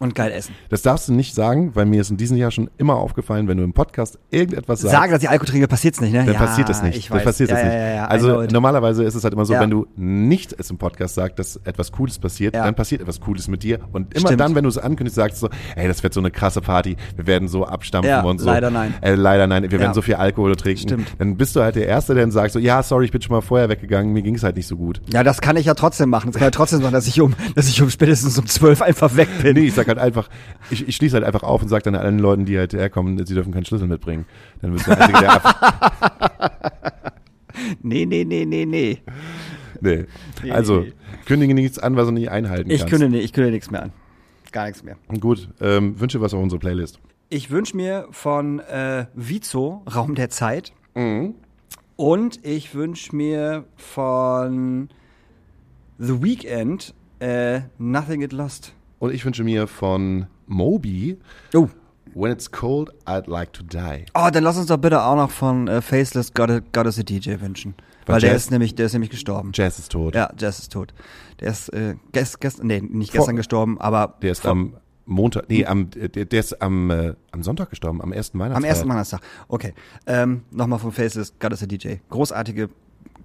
und geil essen. Das darfst du nicht sagen, weil mir ist in diesem Jahr schon immer aufgefallen, wenn du im Podcast irgendetwas sagst, Sage, dass ich Alkohol trinke, passiert's nicht, ne? dann ja, passiert das nicht. Ich weiß. passiert ja, das ja, nicht. Ja, also normalerweise ist es halt immer so, wenn du nicht es im Podcast sagst, dass etwas Cooles passiert, dann passiert etwas Cooles mit dir. Und immer Stimmt. dann, wenn du es ankündigst, sagst du so, ey, das wird so eine krasse Party, wir werden so abstampfen und so. leider nein. Äh, leider nein, wir werden so viel Alkohol trinken. Stimmt. Dann bist du halt der Erste, der dann sagt so, ja, sorry, ich bin schon mal vorher weggegangen, mir ging es halt nicht so gut. Ja, das kann ich ja trotzdem machen. Das kann ja trotzdem sein, dass ich um, dass ich um spätestens um zwölf einfach weg bin. Nee, ich sag halt einfach, ich, ich schließe halt einfach auf und sag dann allen Leuten, die halt herkommen, sie dürfen keinen Schlüssel mitbringen. Dann bist du der Einzige, der ab Nee, nee, nee, nee, nee. nee. Nee, Also, nee. kündige nichts an, was du nicht einhalten Ich kannst. kündige, ich kündige nichts mehr an. Gar nichts mehr. Gut, ähm, wünsche was auf unsere Playlist. Ich wünsche mir von äh, Vizo Raum der Zeit. Mhm. Und ich wünsche mir von The Weeknd äh, Nothing Get Lost. Und ich wünsche mir von Moby, Oh. When It's Cold, I'd Like to Die. Oh, dann lass uns doch bitte auch noch von äh, Faceless Gotta, Gotta a DJ wünschen. Weil Weil der ist nämlich, der ist nämlich gestorben. Jazz ist tot. Ja, Jazz ist tot. Der ist äh, gest, gest, nee, nicht Vor- gestern gestorben, aber Der ist am Montag, nee, am, der, der ist am, äh, am Sonntag gestorben, am ersten am Weihnachtsfeier. ersten Weihnachtstag. Okay. Ähm, Nochmal von Faceless Gotta a DJ. Großartige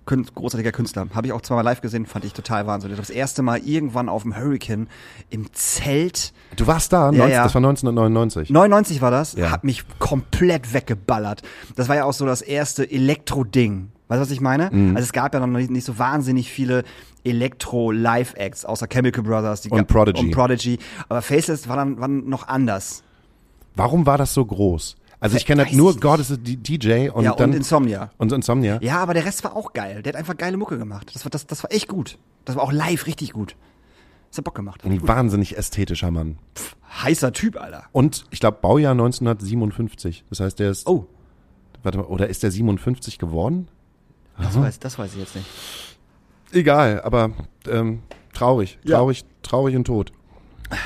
großartiger Künstler. Habe ich auch zweimal live gesehen, fand ich total wahnsinnig. Das erste Mal irgendwann auf dem Hurricane im Zelt. Du warst da, Ja, 19, ja. das war 1999. 99 war das, Ja. hat mich komplett weggeballert. Das war ja auch so das erste Elektro-Ding. Weißt du, was ich meine? Mhm. Also es gab ja noch nicht, nicht so wahnsinnig viele Elektro-Live-Acts, außer Chemical Brothers. Die Und Prodigy. Und Prodigy. Aber Faceless war dann, war dann noch anders. Warum war das so groß? Also ich kenne halt nur God is a DJ und ja, dann und Insomnia. und Insomnia. Ja, aber der Rest war auch geil. Der hat einfach geile Mucke gemacht. Das war, das, das war echt gut. Das war auch live richtig gut. Das hat Bock gemacht. Ein wahnsinnig ästhetischer Mann. Heißer Typ, Alter. Und ich glaube Baujahr 1957. Das heißt, der ist Oh, warte mal, oder ist der 57 geworden? das weiß, das weiß ich jetzt nicht. Egal, aber ähm, traurig, Ja. traurig, traurig und tot.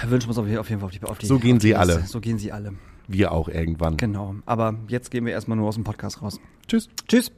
Wünschen wir uns auf jeden auf jeden Fall auf die, auf die So gehen auf die sie Liste. alle. So gehen sie alle. Wir auch irgendwann. Genau. Aber jetzt gehen wir erstmal nur aus dem Podcast raus. Tschüss. Tschüss.